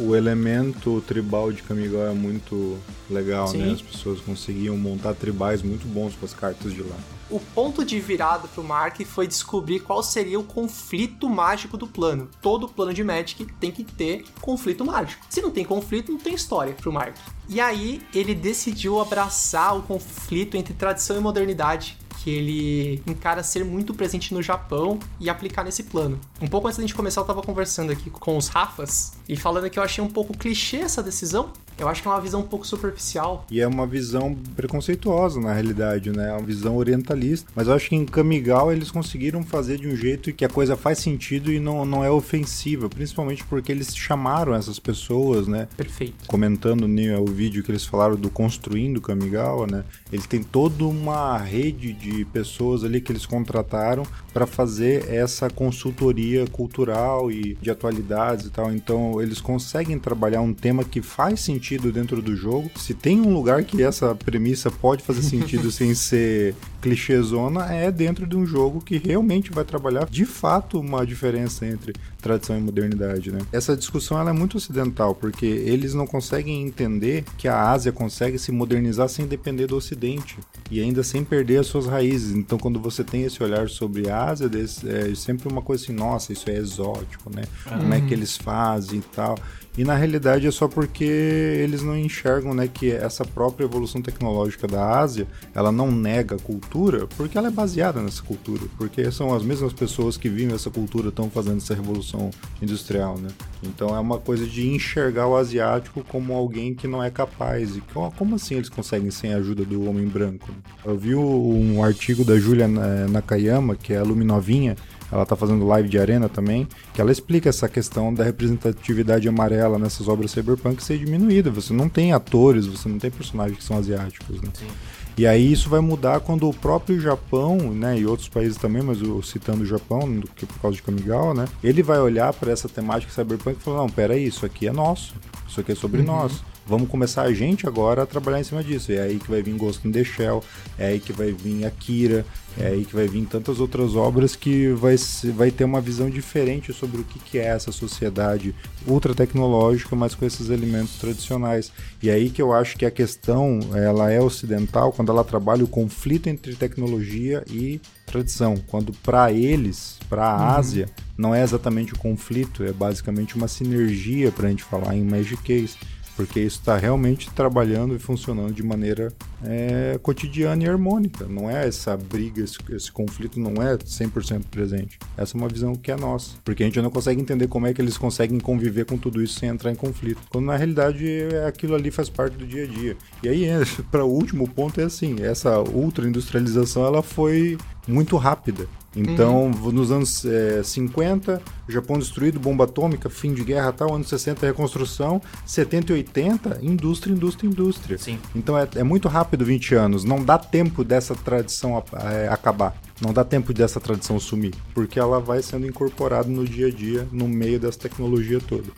O elemento tribal de Kamigawa é muito legal, né? Sim. né? As pessoas conseguiam montar tribais muito bons com as cartas de lá. O ponto de virada pro Mark foi descobrir qual seria o conflito mágico do plano. Todo plano de Magic tem que ter conflito mágico. Se não tem conflito, não tem história pro Mark. E aí ele decidiu abraçar o conflito entre tradição e modernidade que ele encara ser muito presente no Japão e aplicar nesse plano. Um pouco antes da gente começar, eu tava conversando aqui com os Rafas e falando que eu achei um pouco clichê essa decisão, eu acho que é uma visão um pouco superficial. E é uma visão preconceituosa, na realidade, né? É uma visão orientalista. Mas eu acho que em Kamigawa eles conseguiram fazer de um jeito que a coisa faz sentido e não, não é ofensiva. Principalmente porque eles chamaram essas pessoas, né? Perfeito. Comentando o vídeo que eles falaram do Construindo Kamigawa, né? Eles têm toda uma rede de pessoas ali que eles contrataram para fazer essa consultoria cultural e de atualidades e tal. Então eles conseguem trabalhar um tema que faz sentido sentido dentro do jogo. Se tem um lugar que essa premissa pode fazer sentido sem ser clichêzona, é dentro de um jogo que realmente vai trabalhar de fato uma diferença entre tradição e modernidade, né? Essa discussão ela é muito ocidental, porque eles não conseguem entender que a Ásia consegue se modernizar sem depender do Ocidente e ainda sem perder as suas raízes. Então, quando você tem esse olhar sobre a Ásia, é sempre uma coisa assim, nossa, isso é exótico, né? Como é que eles fazem e tal. E na realidade é só porque eles não enxergam né, que essa própria evolução tecnológica da Ásia, ela não nega a cultura, porque ela é baseada nessa cultura, porque são as mesmas pessoas que vivem essa cultura estão fazendo essa revolução industrial, né? Então é uma coisa de enxergar o asiático como alguém que não é capaz. E como assim eles conseguem sem a ajuda do homem branco? Eu vi um artigo da Julia Nakayama, que é a Luminovinha, ela tá fazendo live de arena também, que ela explica essa questão da representatividade amarela nessas obras cyberpunk ser diminuída. Você não tem atores, você não tem personagens que são asiáticos, né? Sim. E aí isso vai mudar quando o próprio Japão, né, e outros países também, mas eu citando o Japão, que por causa de Kamigawa, né, ele vai olhar para essa temática cyberpunk e falar, não, pera aí, isso aqui é nosso, isso aqui é sobre nós. Vamos começar a gente agora a trabalhar em cima disso. É aí que vai vir Ghost in the Shell, é aí que vai vir Akira, é aí que vai vir tantas outras obras que vai, vai ter uma visão diferente sobre o que, que é essa sociedade ultra tecnológica, mas com esses elementos tradicionais. E aí que eu acho que a questão ela é ocidental quando ela trabalha o conflito entre tecnologia e tradição. Quando para eles, para a Ásia, não é exatamente o conflito, é basicamente uma sinergia para a gente falar em Magic Case porque isso está realmente trabalhando e funcionando de maneira é, cotidiana e harmônica. Não é essa briga, esse, esse conflito não é 100% presente. Essa é uma visão que é nossa, porque a gente não consegue entender como é que eles conseguem conviver com tudo isso sem entrar em conflito. Quando na realidade é, aquilo ali faz parte do dia a dia. E aí, para o último ponto é assim, essa ultra industrialização ela foi muito rápida. Então, nos anos é, 50, Japão destruído, bomba atômica, fim de guerra tal, anos 60, reconstrução, 70 e 80, indústria, indústria, indústria. Sim. Então é, é muito rápido 20 anos, não dá tempo dessa tradição é, acabar. Não dá tempo dessa tradição sumir, porque ela vai sendo incorporada no dia a dia, no meio dessa tecnologia toda.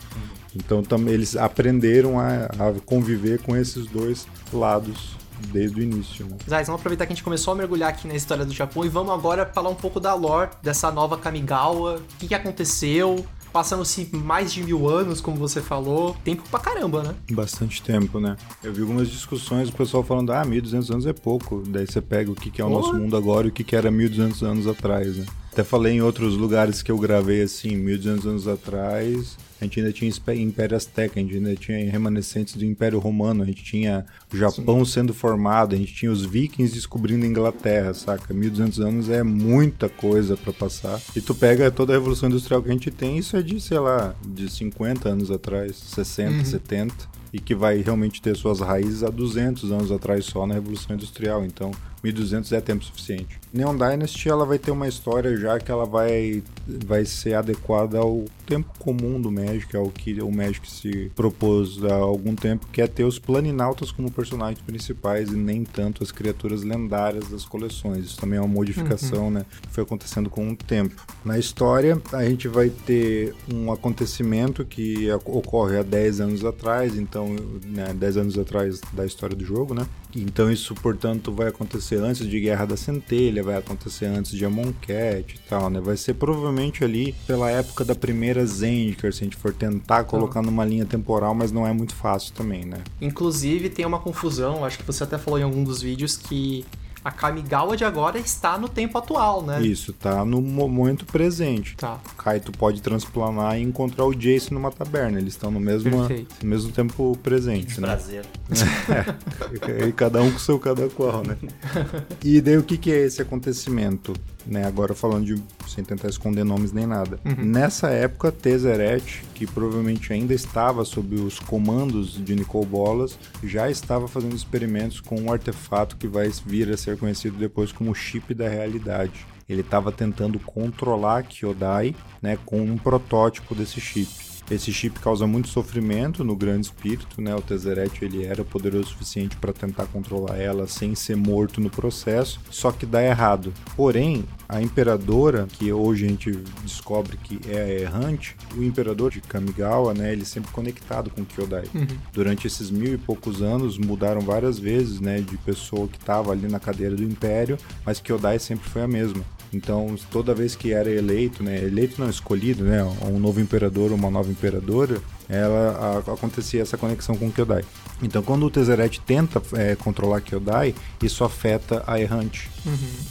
Então tam, eles aprenderam a, a conviver com esses dois lados desde o início. Né? Zais, vamos aproveitar que a gente começou a mergulhar aqui na história do Japão e vamos agora falar um pouco da lore dessa nova Kamigawa. O que, que aconteceu? Passando-se mais de mil anos, como você falou. Tempo pra caramba, né? Bastante tempo, né? Eu vi algumas discussões, o pessoal falando, ah, 1200 anos é pouco. Daí você pega o que, que é o nosso mundo agora e o que, que era 1200 anos atrás, né? Até falei em outros lugares que eu gravei assim, 1200 anos atrás, a gente ainda tinha Império Azteca, a gente ainda tinha remanescentes do Império Romano, a gente tinha o Japão sendo formado, a gente tinha os vikings descobrindo a Inglaterra, saca? 1200 anos é muita coisa pra passar. E tu pega toda a Revolução Industrial que a gente tem, isso é de, sei lá, de 50 anos atrás, 60, 70 e que vai realmente ter suas raízes há 200 anos atrás só na Revolução Industrial. Então, 1200 é tempo suficiente. Neon Dynasty ela vai ter uma história já que ela vai, vai ser adequada ao tempo comum do Magic, ao que o Magic se propôs há algum tempo, que é ter os planinautas como personagens principais e nem tanto as criaturas lendárias das coleções. Isso também é uma modificação, né, que foi acontecendo com o tempo. Na história, a gente vai ter um acontecimento que ocorre há 10 anos atrás, então, né, 10 anos atrás da história do jogo, né? Então isso, portanto, vai acontecer antes de Guerra da Centelha, vai acontecer antes de Amonkhet e tal, né? Vai ser provavelmente ali pela época da primeira Zendikar, se a gente for tentar colocar numa linha temporal, mas não é muito fácil também, né? Inclusive, tem uma confusão, acho que você até falou em algum dos vídeos que a Kamigawa de agora está no tempo atual, né? Isso, tá no mo- momento presente. Tá. Kaito pode transplanar e encontrar o Jace numa taberna. Eles estão no mesmo, mesmo tempo presente, né? Prazer. e cada um com seu cada qual, né? E daí o que, que é esse acontecimento? Né, agora falando de sem tentar esconder nomes nem nada. Nessa época, Tezzeret, que provavelmente ainda estava sob os comandos de Nicole Bolas, já estava fazendo experimentos com um artefato que vai vir a ser conhecido depois como chip da realidade. Ele estava tentando controlar Kyodai, né, com um protótipo desse chip. Esse chip causa muito sofrimento no grande espírito, né? O Tezzeret ele era poderoso o suficiente para tentar controlar ela sem ser morto no processo, só que dá errado. Porém, a imperadora, que hoje a gente descobre que é a errante, o imperador de Kamigawa, né? Ele sempre conectado com Kyodai. Durante esses mil e poucos anos mudaram várias vezes, né? De pessoa que estava ali na cadeira do império, mas Kyodai sempre foi a mesma. Então, toda vez que era eleito, né, eleito não escolhido, né, um novo imperador ou uma nova imperadora, ela a- acontecia essa conexão com Kyodai. Então, quando o Tezzeret tenta é, controlar Kyodai, isso afeta a errante.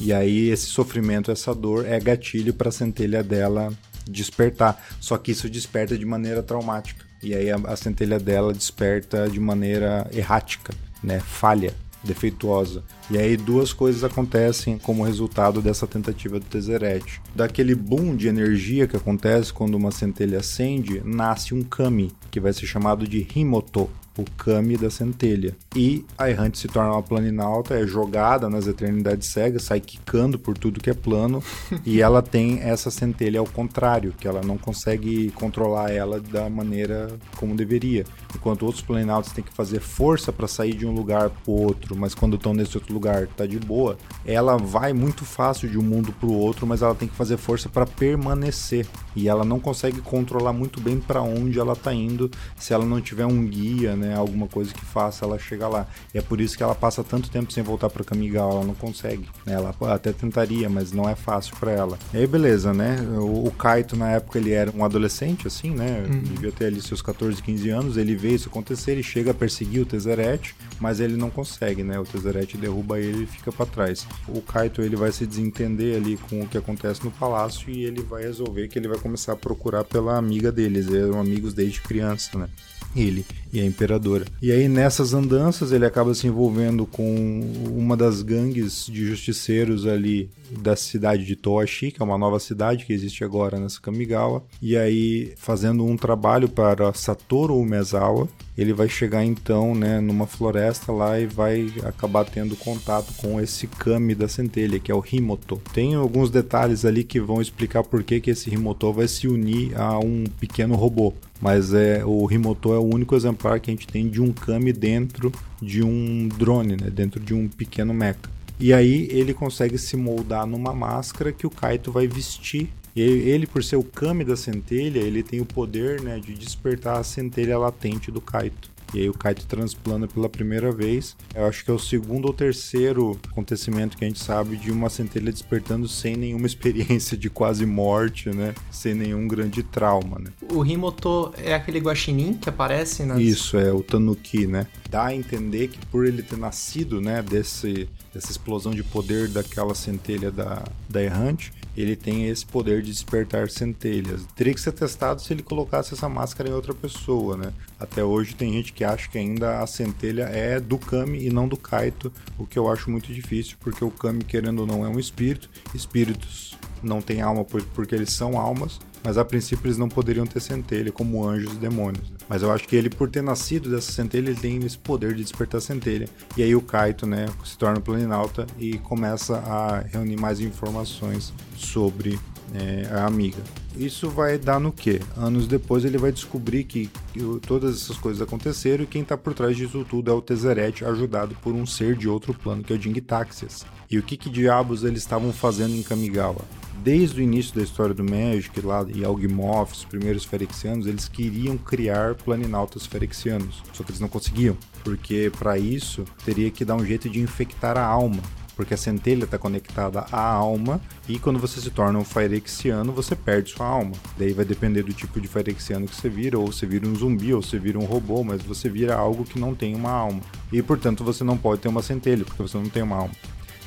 E aí esse sofrimento, essa dor é gatilho para a centelha dela despertar. Só que isso desperta de maneira traumática. E aí a, a centelha dela desperta de maneira errática, né, falha defeituosa. E aí duas coisas acontecem como resultado dessa tentativa do Tezzeret. Daquele boom de energia que acontece quando uma centelha acende, nasce um kami, que vai ser chamado de Himoto. o Kami da centelha. E a errante se torna uma planinauta, é jogada nas eternidades cegas, sai quicando por tudo que é plano, e ela tem essa centelha ao contrário, que ela não consegue controlar ela da maneira como deveria. Enquanto outros planinautas têm que fazer força para sair de um lugar para outro, mas quando estão nesse outro lugar tá de boa, ela vai muito fácil de um mundo para o outro, mas ela tem que fazer força para permanecer. E ela não consegue controlar muito bem para onde ela tá indo se ela não tiver um guia, né, alguma coisa que faça ela chegar lá. E é por isso que ela passa tanto tempo sem voltar para Kamigawa, ela não consegue. Né? Ela até tentaria, mas não é fácil para ela. E aí beleza, né? O, o, Kaito na época ele era um adolescente assim, né? Uhum. Devia ter ali seus 14, 15 anos, ele vê isso acontecer, ele chega a perseguir o Tezzeret, mas ele não consegue, né? O Tezzeret derruba ele e fica para trás. O Kaito ele vai se desentender ali com o que acontece no palácio e ele vai resolver que ele vai começar a procurar pela amiga deles, eram amigos desde criança, né? ele e a imperadora. E aí nessas andanças ele acaba se envolvendo com uma das gangues de justiceiros ali da cidade de Toashi, que é uma nova cidade que existe agora nessa Kamigawa, e aí fazendo um trabalho para Satoru Umezawa, ele vai chegar então, né, numa floresta lá e vai acabar tendo contato com esse Kami da centelha, que é o Himoto. Tem alguns detalhes ali que vão explicar por que, que esse Himoto vai se unir a um pequeno robô mas é o Himoto é o único exemplar que a gente tem de um Kami dentro de um drone, né, dentro de um pequeno mecha. E aí ele consegue se moldar numa máscara que o Kaito vai vestir. E ele, por ser o Kami da centelha, ele tem o poder né, de despertar a centelha latente do Kaito. E aí o Kaito transplana pela primeira vez. Eu acho que é o segundo ou terceiro acontecimento que a gente sabe de uma centelha despertando sem nenhuma experiência de quase morte, né? Sem nenhum grande trauma, né? O Himoto é aquele guaxinim que aparece nas... Isso, é o Tanuki, né? Dá a entender que por ele ter nascido, né, desse, dessa explosão de poder daquela centelha da, da errante, ele tem esse poder de despertar centelhas. Teria que ser testado se ele colocasse essa máscara em outra pessoa, né? Até hoje tem gente que acha que ainda a centelha é do Kami e não do Kaito, o que eu acho muito difícil, porque o Kami, querendo ou não, é um espírito. Espíritos não têm alma porque eles são almas, mas a princípio eles não poderiam ter centelha, como anjos e demônios. Mas eu acho que ele, por ter nascido dessa centelha, ele tem esse poder de despertar centelha. E aí o Kaito, né, se torna planinauta e começa a reunir mais informações sobre é, a amiga. Isso vai dar no que? Anos depois ele vai descobrir que, que todas essas coisas aconteceram e quem está por trás disso tudo é o Tezzeret, ajudado por um ser de outro plano, que é o Jing Taxias. E o que, que diabos eles estavam fazendo em Kamigawa? desde o início da história do Magic lá e Algimoth, os primeiros Ferexianos, eles queriam criar planinautas Ferexianos, só que eles não conseguiam, porque para isso teria que dar um jeito de infectar a alma, porque a centelha está conectada à alma e quando você se torna um Phyrexiano, você perde sua alma. Daí vai depender do tipo de Phyrexiano que você vira, ou você vira um zumbi, ou você vira um robô, mas você vira algo que não tem uma alma. E portanto você não pode ter uma centelha, porque você não tem uma alma.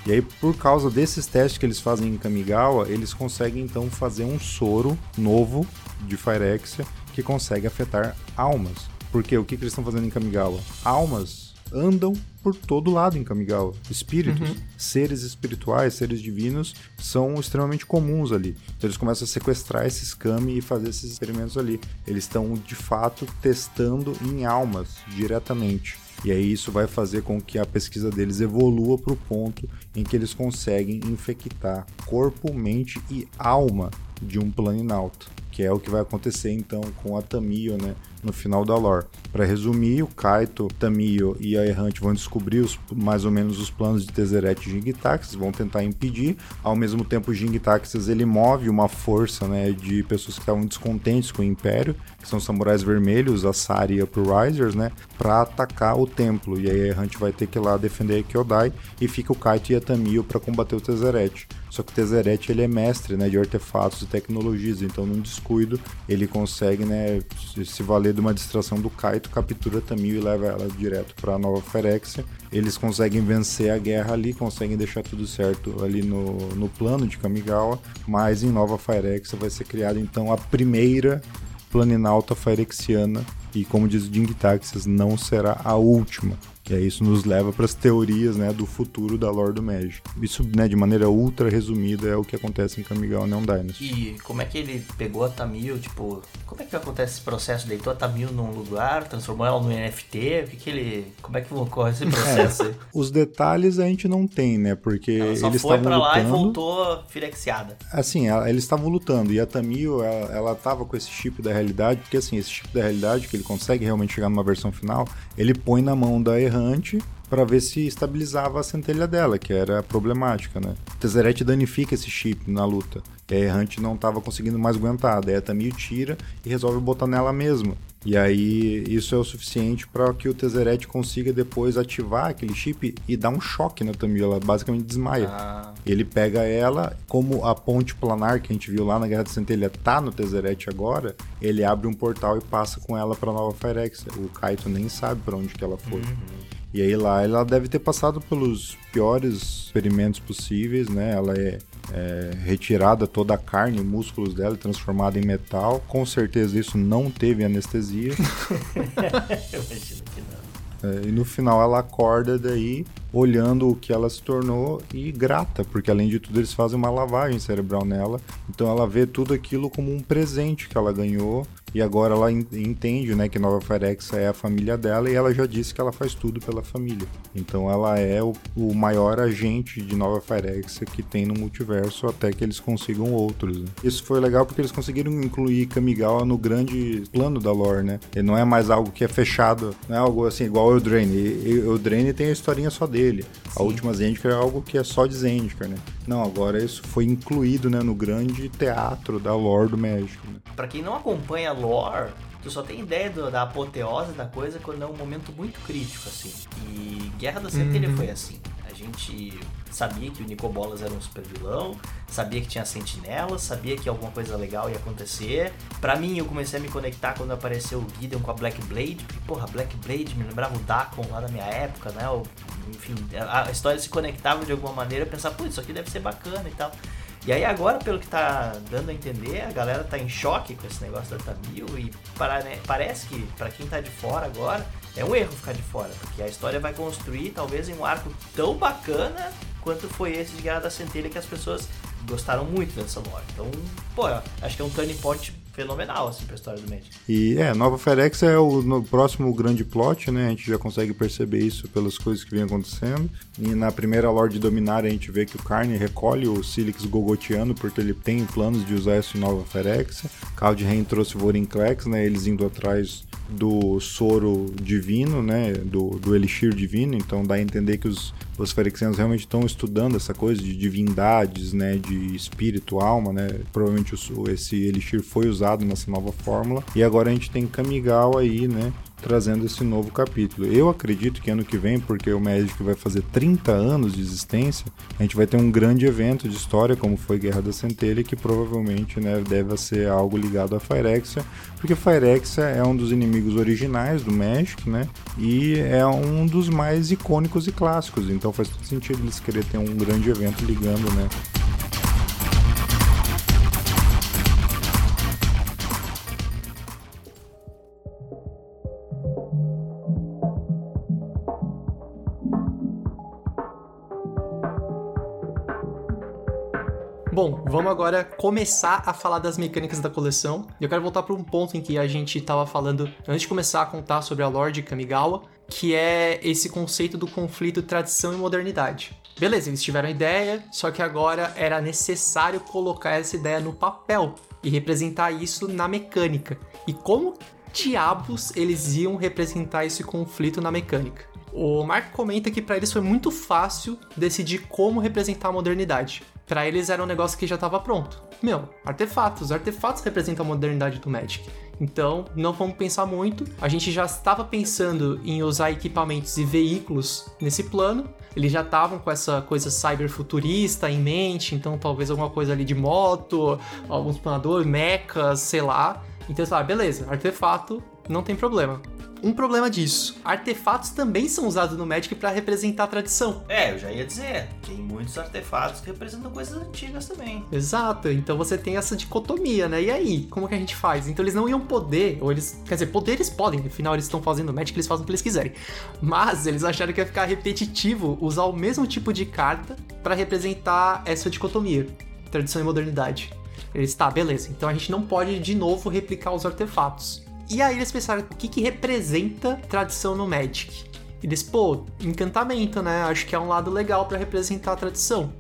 E aí, por causa desses testes que eles fazem em Kamigawa, eles conseguem então fazer um soro novo de Phyrexia que consegue afetar almas. Porque o que, que eles estão fazendo em Kamigawa? Almas andam por todo lado em Kamigawa. Espíritos, uhum. seres espirituais, seres divinos são extremamente comuns ali. Então eles começam a sequestrar esses Kami e fazer esses experimentos ali. Eles estão de fato testando em almas diretamente. E aí isso vai fazer com que a pesquisa deles evolua para o ponto em que eles conseguem infectar corpo, mente e alma de um planinauta, que é o que vai acontecer então com a Tamio, né, no final da lore. Para resumir, o Kaito, Tamio e a Errante vão descobrir os, mais ou menos os planos de Tezzeret e Jingtaxis, vão tentar impedir. Ao mesmo tempo, o Jingtaxis ele move uma força né, de pessoas que estavam descontentes com o Império, que são samurais vermelhos, a Sari e a Risers, né, para atacar o templo. E aí a Errante vai ter que ir lá defender a Kyodai e fica o Kaito e a Tamio para combater o Tezzeret. Só que o Tezzeret ele é mestre né, de artefatos e tecnologias, então num descuido ele consegue né, se valer de uma distração do Kaito, captura Tamil e leva ela direto para Nova Ferexia. Eles conseguem vencer a guerra ali, conseguem deixar tudo certo ali no, no plano de Kamigawa, mas em Nova Phyrexia vai ser criada então a primeira planinauta Phyrexiana e como diz o Ding Taxis, não será a última E aí isso nos leva para as teorias, né, do futuro da lore do Magic. Isso, né, de maneira ultra resumida é o que acontece em Kamigawa Neon Dynasty. E como é que ele pegou a Tamil, tipo, como é que acontece esse processo? Deitou a Tamil num lugar, transformou ela no NFT? O que que ele, como é que ocorre esse processo? aí? Os detalhes a gente não tem, né, porque Ela só eles foi pra lá e lutando. voltou firexiada. Assim, ela- eles estavam lutando e a Tamil, ela, ela tava com esse chip da realidade, porque assim, esse chip da realidade, que ele consegue realmente chegar numa versão final, ele põe na mão da errante pra ver se estabilizava a centelha dela, que era problemática, né? O Tezzeret danifica esse chip na luta. E a errante não tava conseguindo mais aguentar. Daí a Tamil tira e resolve botar nela mesma. E aí isso é o suficiente para que o Tezzeret consiga depois ativar aquele chip e dar um choque na Tamil. Ela basicamente desmaia. Ah, Ele pega ela, como a ponte planar que a gente viu lá na Guerra de Centelha tá no Tezzeret agora, ele abre um portal e passa com ela pra Nova Firex. O Kaito nem sabe pra onde que ela foi. E aí lá ela deve ter passado pelos piores experimentos possíveis, né? Ela é, é retirada toda a carne, músculos dela, e transformada em metal. Com certeza isso não teve anestesia. eu imagino que não. É, e no final ela acorda daí, olhando o que ela se tornou e grata, porque além de tudo eles fazem uma lavagem cerebral nela. Então ela vê tudo aquilo como um presente que ela ganhou. E agora ela en- entende, né, que Nova Firex é a família dela e ela já disse que ela faz tudo pela família. Então ela é o, o maior agente de Nova Firex que tem no multiverso até que eles consigam outros. né? Isso foi legal porque eles conseguiram incluir Kamigawa no grande plano da lore, né? Ele não é mais algo que é fechado, não é algo assim igual o Eldraine. E- O Eldraine tem a historinha só dele. A última Zendikar é algo que é só de Zendikar, né? Não, agora isso foi incluído, né, no grande teatro da lore do Magic. Né? Pra quem não acompanha lore, tu só tem ideia do- da apoteose da coisa quando é um momento muito crítico, assim. E Guerra da Centelha foi assim. A gente sabia que o Nico Bolas era um super vilão, sabia que tinha sentinelas, sabia que alguma coisa legal ia acontecer. Pra mim, eu comecei a me conectar quando apareceu o Gideon com a Black Blade, porque, porra, Black Blade me lembrava o Dakon lá da minha época, né? Enfim, a, história se conectava de alguma maneira, eu pensava, pô, isso aqui deve ser bacana e tal. E aí agora, pelo que tá dando a entender, a galera tá em choque com esse negócio da Tamil e para- né, parece que pra quem tá de fora agora, é um erro ficar de fora, porque a história vai construir talvez em um arco tão bacana quanto foi esse de Guerra da Centelha que as pessoas gostaram muito dessa lore. Então, pô, acho que é um turning point fenomenal assim pra história do Magic. E é, Nova Firex é o próximo grande plot, né? A gente já consegue perceber isso pelas coisas que vem acontecendo. E na primeira Lorde de Dominar a gente vê que o Carne recolhe o Silix Gogotiano porque ele tem planos de usar isso em Nova Firex. Kaldheim trouxe o Vorinclex, né? Eles indo atrás do soro divino, né? Do, do elixir divino. Então dá a entender que os, os Ferexianos realmente estão estudando essa coisa de divindades, né? De espírito, alma, né? Provavelmente o- esse elixir foi usado nessa nova fórmula. E agora a gente tem Kamigawa aí, né? Trazendo esse novo capítulo. Eu acredito que ano que vem, porque o Magic vai fazer 30 anos de existência, a gente vai ter um grande evento de história, como foi Guerra da Centelha, que provavelmente né, deve ser algo ligado a Phyrexia, porque Phyrexia é um dos inimigos originais do Magic, né? E é um dos mais icônicos e clássicos. Então faz todo sentido eles querer ter um grande evento ligando, né? Bom, vamos agora começar a falar das mecânicas da coleção. Eu quero voltar para um ponto em que a gente estava falando antes de começar a contar sobre a Lorde Kamigawa, que é esse conceito do conflito tradição e modernidade. Beleza, eles tiveram ideia, só que agora era necessário colocar essa ideia no papel e representar isso na mecânica. E como diabos eles iam representar esse conflito na mecânica? O Mark comenta que para eles foi muito fácil decidir como representar a modernidade. Para eles era um negócio que já estava pronto. Meu, artefatos. Artefatos representam a modernidade do Magic. Então, não vamos pensar muito. A gente já estava pensando em usar equipamentos e veículos nesse plano. Eles já estavam com essa coisa cyberfuturista em mente, então talvez alguma coisa ali de moto, alguns planadores, mechas, sei lá. Então falaram, beleza, artefato, não tem problema. um problema disso. Artefatos também são usados no Magic para representar a tradição. É, eu já ia dizer, tem muitos artefatos que representam coisas antigas também. Exato, então você tem essa dicotomia, né? E aí, como que a gente faz? Então eles não iam poder, ou eles. Quer dizer, poder eles podem, afinal eles estão fazendo Magic, eles fazem o que eles quiserem. Mas eles acharam que ia ficar repetitivo usar o mesmo tipo de carta para representar essa dicotomia, tradição e modernidade. Eles, tá, beleza, então a gente não pode de novo replicar os artefatos. E aí eles pensaram, o que, que representa tradição no Magic? Eles, pô, encantamento, né? Acho que é um lado legal para representar a tradição.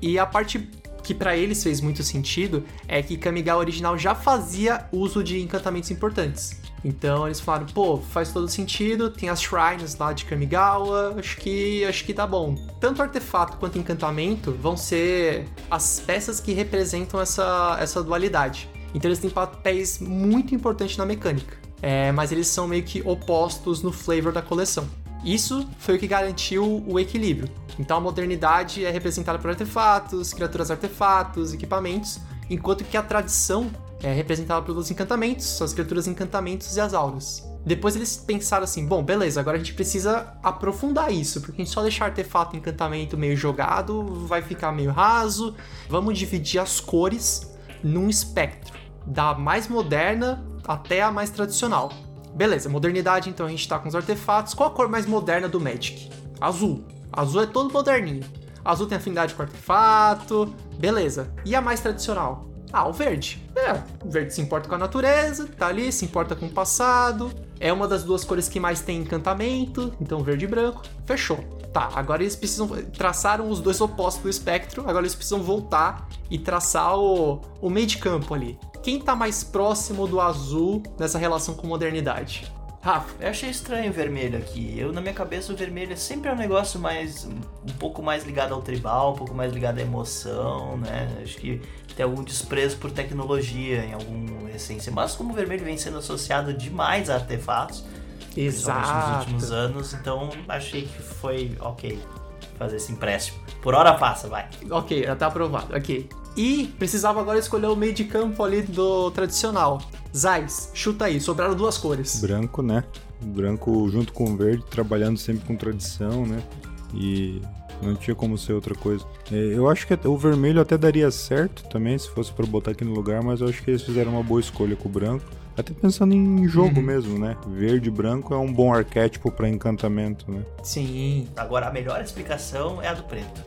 E a parte que para eles fez muito sentido é que Kamigawa original já fazia uso de encantamentos importantes. Então eles falaram, pô, faz todo sentido, tem as shrines lá de Kamigawa, acho que acho que tá bom. Tanto artefato quanto encantamento vão ser as peças que representam essa, essa dualidade. Então eles têm papéis muito importantes na mecânica. É, mas eles são meio que opostos no flavor da coleção. Isso foi o que garantiu o equilíbrio. Então a modernidade é representada por artefatos, criaturas artefatos, equipamentos, enquanto que a tradição é representada pelos encantamentos, as criaturas encantamentos e as auras. Depois eles pensaram assim, bom, beleza, agora a gente precisa aprofundar isso, porque só deixar artefato e encantamento meio jogado vai ficar meio raso. Vamos dividir as cores num espectro, da mais moderna até a mais tradicional. Beleza, modernidade, então a gente tá com os artefatos. Qual a cor mais moderna do Magic? Azul. Azul é todo moderninho. Azul tem afinidade com artefato. Beleza. E a mais tradicional? Ah, o verde. É, o verde se importa com a natureza, tá ali, se importa com o passado. É uma das duas cores que mais tem encantamento, então verde e branco. Fechou. Tá, agora eles precisam. Traçaram os dois opostos do espectro, agora eles precisam voltar e traçar o, o meio de campo ali. Quem tá mais próximo do azul nessa relação com modernidade? Rafa. Eu achei estranho o vermelho aqui. Eu, na minha cabeça, o vermelho é sempre um negócio mais. um pouco mais ligado ao tribal, um pouco mais ligado à emoção, né? Acho que tem algum desprezo por tecnologia em alguma essência. Mas como o vermelho vem sendo associado demais a artefatos, Exato. nos últimos anos, então achei que foi ok fazer esse empréstimo. Por hora passa, vai. Ok, já tá aprovado, ok. E precisava agora escolher o meio de campo ali do tradicional. Zais, chuta aí, sobraram duas cores. Branco, né? Branco junto com verde, trabalhando sempre com tradição, né? E não tinha como ser outra coisa. É, eu acho que o vermelho até daria certo também, se fosse para botar aqui no lugar, mas eu acho que eles fizeram uma boa escolha com o branco. Até pensando em jogo Uhum. mesmo, né? Verde e branco é um bom arquétipo para encantamento, né? Sim. Agora, a melhor explicação é a do preto.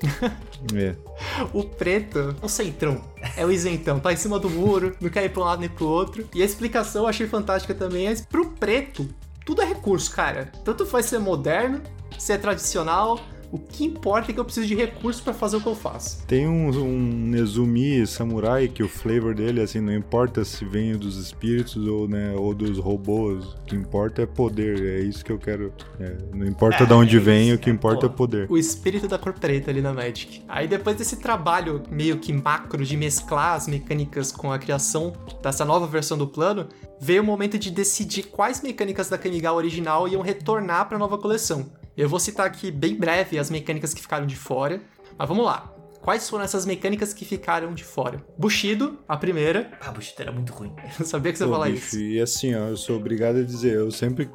É. O preto, o centrão, é o isentão, tá em cima do muro, não quer ir pra um lado nem pro outro. E a explicação eu achei fantástica também, é pro preto, tudo é recurso, cara. Tanto faz ser moderno, ser tradicional, o que importa é que eu preciso de recurso pra fazer o que eu faço. Tem um, um Nezumi Samurai que o flavor dele, assim, não importa se vem dos espíritos ou, né, ou dos robôs, o que importa é poder, é isso que eu quero. é, não importa É, de onde é vem, isso, o que é, importa é pô. poder. O espírito da cor preta ali na Magic. Aí depois desse trabalho meio que macro de mesclar as mecânicas com a criação dessa nova versão do plano, veio o momento de decidir quais mecânicas da Kamigawa original iam retornar para a nova coleção. Eu vou citar aqui bem breve as mecânicas que ficaram de fora, mas vamos lá. Quais foram essas mecânicas que ficaram de fora? Bushido, a primeira. Ah, Bushita era muito ruim. Eu sabia que você ia falar bicho, isso. E assim, ó, eu sou obrigado a dizer, eu sempre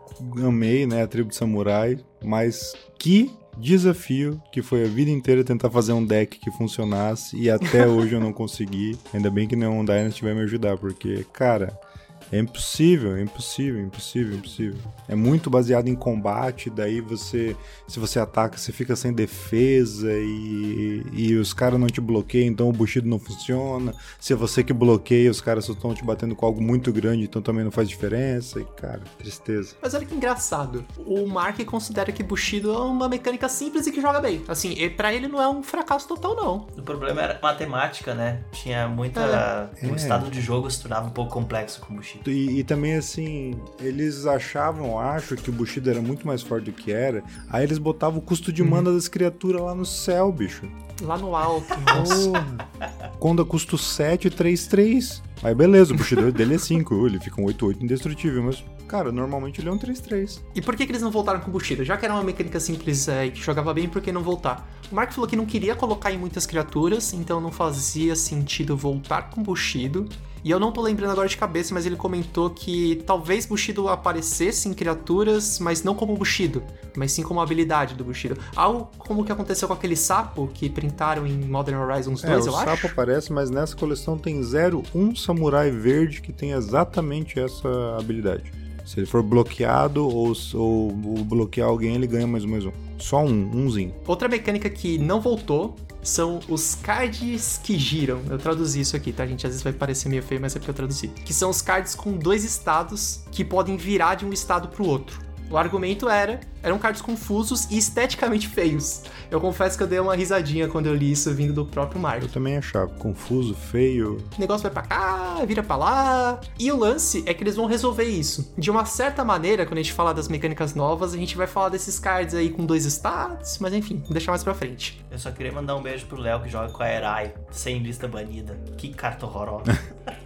amei, né, a tribo de samurai, mas que desafio que foi a vida inteira tentar fazer um deck que funcionasse e até hoje eu não consegui. Ainda bem que Neon Dynasty vai me ajudar, porque, cara, é impossível, é impossível, impossível, impossível. É muito baseado em combate, daí você, se você ataca, você fica sem defesa e, e os caras não te bloqueiam, então o Bushido não funciona. Se é você que bloqueia, os caras só estão te batendo com algo muito grande, então também não faz diferença. E, cara, tristeza. Mas olha que engraçado. O Mark considera que Bushido é uma mecânica simples e que joga bem. Assim, pra ele não é um fracasso total, não. O problema era matemática, né? Tinha muita. O É. estado de jogo se tornava um pouco complexo com o E, e também, assim, eles achavam, acho, que o Bushido era muito mais forte do que era. Aí eles botavam o custo de mana das criaturas lá no céu, bicho. Lá no alto, nossa. Conda custo 7, 3, 3. Aí beleza, o Bushido dele é 5, ele fica um 8, 8 indestrutível, mas, cara, normalmente ele é um 3, 3. E por que, que eles não voltaram com o Bushido? Já que era uma mecânica simples é, e que jogava bem, por que não voltar? O Mark falou que não queria colocar em muitas criaturas, então não fazia sentido voltar com o Bushido. E eu não tô lembrando agora de cabeça, mas ele comentou que talvez Bushido aparecesse em criaturas, mas não como Bushido, mas sim como habilidade do Bushido. Algo como o que aconteceu com aquele sapo que printaram em Modern Horizons 2, é, eu o acho. sapo aparece, mas nessa coleção tem zero um samurai verde que tem exatamente essa habilidade. Se ele for bloqueado ou, ou, ou bloquear alguém, ele ganha mais um mais um. Só um, umzinho. Outra mecânica que não voltou são os cards que giram. Eu traduzi isso aqui, tá, gente? Às vezes vai parecer meio feio, mas é porque eu traduzi. Que são os cards com dois estados que podem virar de um estado pro outro. O argumento era, eram cards confusos e esteticamente feios. Eu confesso que eu dei uma risadinha quando eu li isso vindo do próprio Mark. Eu também achava confuso, feio. O negócio vai pra cá, vira pra lá. E o lance é que eles vão resolver isso. De uma certa maneira, quando a gente falar das mecânicas novas, a gente vai falar desses cards aí com dois stats, mas enfim, deixar mais pra frente. Eu só queria mandar um beijo pro Léo que joga com a Erai, sem lista banida. Que carta horrorosa.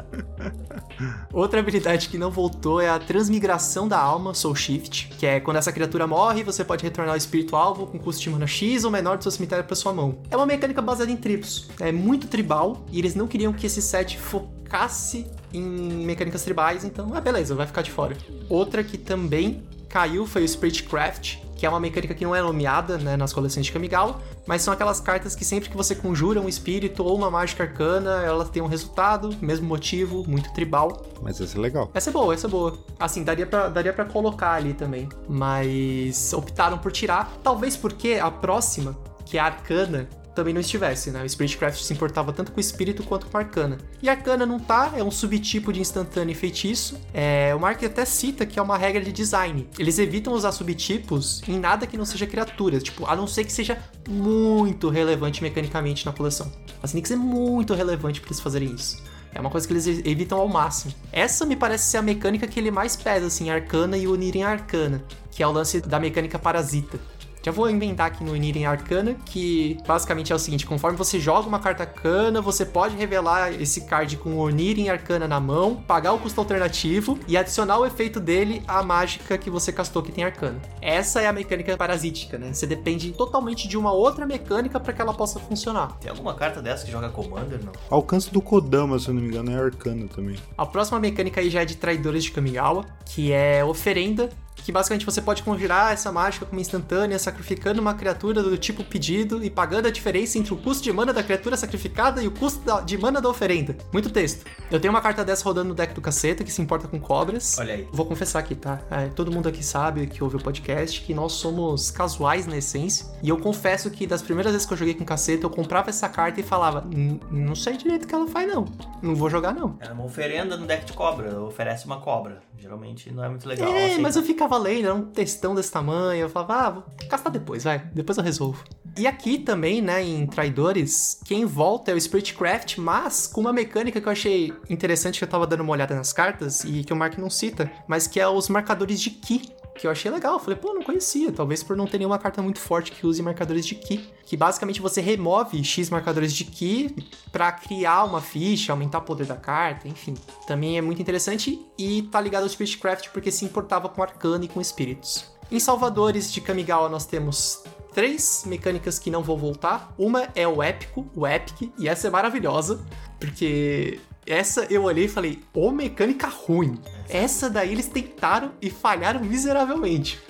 Outra habilidade que não voltou é a transmigração da alma, Soul Shift, que é quando essa criatura morre, você pode retornar o espírito alvo com custo de mana X ou menor do seu cemitério para sua mão. É uma mecânica baseada em tribos, é muito tribal e eles não queriam que esse set focasse em mecânicas tribais, então, ah, beleza, vai ficar de fora. Outra que também caiu foi o Spiritcraft, que é uma mecânica que não é nomeada né, nas coleções de Kamigawa, mas são aquelas cartas que sempre que você conjura um espírito ou uma mágica arcana, ela tem um resultado, mesmo motivo, muito tribal. Mas essa é legal. Essa é boa, essa é boa. Assim, daria pra, daria pra colocar ali também, mas optaram por tirar, talvez porque a próxima, que é a arcana, também não estivesse, né? O Spiritcraft se importava tanto com o espírito quanto com a arcana. E a arcana não tá, é um subtipo de instantâneo e feitiço. É, o Mark até cita que é uma regra de design. Eles evitam usar subtipos em nada que não seja criaturas, tipo, a não ser que seja muito relevante mecanicamente na coleção. Tem que ser muito relevante para eles fazerem isso. É uma coisa que eles evitam ao máximo. Essa me parece ser a mecânica que ele mais pesa, assim, arcana e unir em arcana, que é o lance da mecânica parasita. Já vou inventar aqui no Niren Arcana, que basicamente é o seguinte: conforme você joga uma carta arcana, você pode revelar esse card com o Arcana na mão, pagar o custo alternativo e adicionar o efeito dele à mágica que você castou que tem arcana. Essa é a mecânica parasítica, né? Você depende totalmente de uma outra mecânica para que ela possa funcionar. Tem alguma carta dessa que joga Commander, não? Alcance do Kodama, se eu não me engano, é arcana também. A próxima mecânica aí já é de traidores de Kamigawa, que é oferenda que basicamente você pode conjurar essa mágica como instantânea, sacrificando uma criatura do tipo pedido e pagando a diferença entre o custo de mana da criatura sacrificada e o custo da, de mana da oferenda. Muito texto. Eu tenho uma carta dessa rodando no deck do caceta que se importa com cobras. Olha aí. Vou confessar aqui, tá? É, todo mundo aqui sabe que ouve o podcast que nós somos casuais na essência. E eu confesso que das primeiras vezes que eu joguei com caceta, eu comprava essa carta e falava: não sei direito o que ela faz, não. Não vou jogar, não. É uma oferenda no deck de cobra. Oferece uma cobra. Geralmente não é muito legal. É, assim. mas eu ficava lendo, era um textão desse tamanho. Eu falava, ah, vou gastar depois, vai. Depois eu resolvo. E aqui também, né, em Traidores, quem volta é o Spiritcraft, mas com uma mecânica que eu achei interessante, que eu tava dando uma olhada nas cartas e que o Mark não cita, mas que é os marcadores de Ki que eu achei legal. Eu falei, pô, não conhecia. Talvez por não ter nenhuma carta muito forte que use marcadores de Ki. Que basicamente você remove X marcadores de Ki para criar uma ficha, aumentar o poder da carta, enfim. Também é muito interessante e tá ligado ao Spiritcraft porque se importava com arcana e com espíritos. Em Salvadores de Kamigawa nós temos três mecânicas que não vão voltar. Uma é o épico, o epic, e essa é maravilhosa, porque essa eu olhei e falei, ô mecânica ruim. Essa daí eles tentaram e falharam miseravelmente.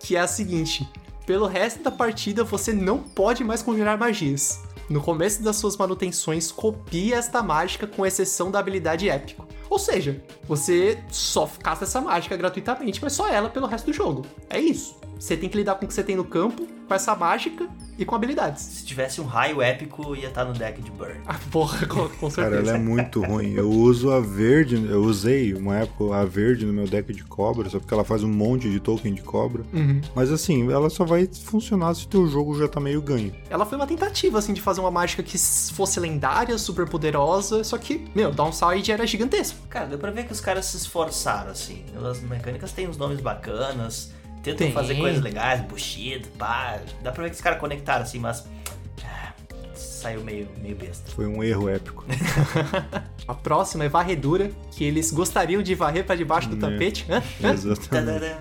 Que é a seguinte: pelo resto da partida você não pode mais conjurar magias. No começo das suas manutenções, copie esta mágica com exceção da habilidade épico. Ou seja, você só casta essa mágica gratuitamente, mas só ela pelo resto do jogo. É isso. Você tem que lidar com o que você tem no campo, com essa mágica e com habilidades. Se tivesse um raio épico, ia estar no deck de Burn. Ah, porra, com, com certeza. Cara, ela é muito ruim. Eu uso a verde, eu usei uma época a verde no meu deck de cobra, só porque ela faz um monte de token de cobra. Uhum. Mas assim, ela só vai funcionar se o teu jogo já tá meio ganho. Ela foi uma tentativa, assim, de fazer uma mágica que fosse lendária, super poderosa, só que, meu, o downside era gigantesco. Cara, deu pra ver que os caras se esforçaram, assim. As mecânicas têm uns nomes bacanas, tentam Tem. fazer coisas legais, Bushido, pá. Dá pra ver que os caras conectaram, assim, mas. ah, Saiu meio, meio besta. Foi um erro épico. A próxima é varredura, que eles gostariam de varrer pra debaixo do Né. tapete. Exatamente.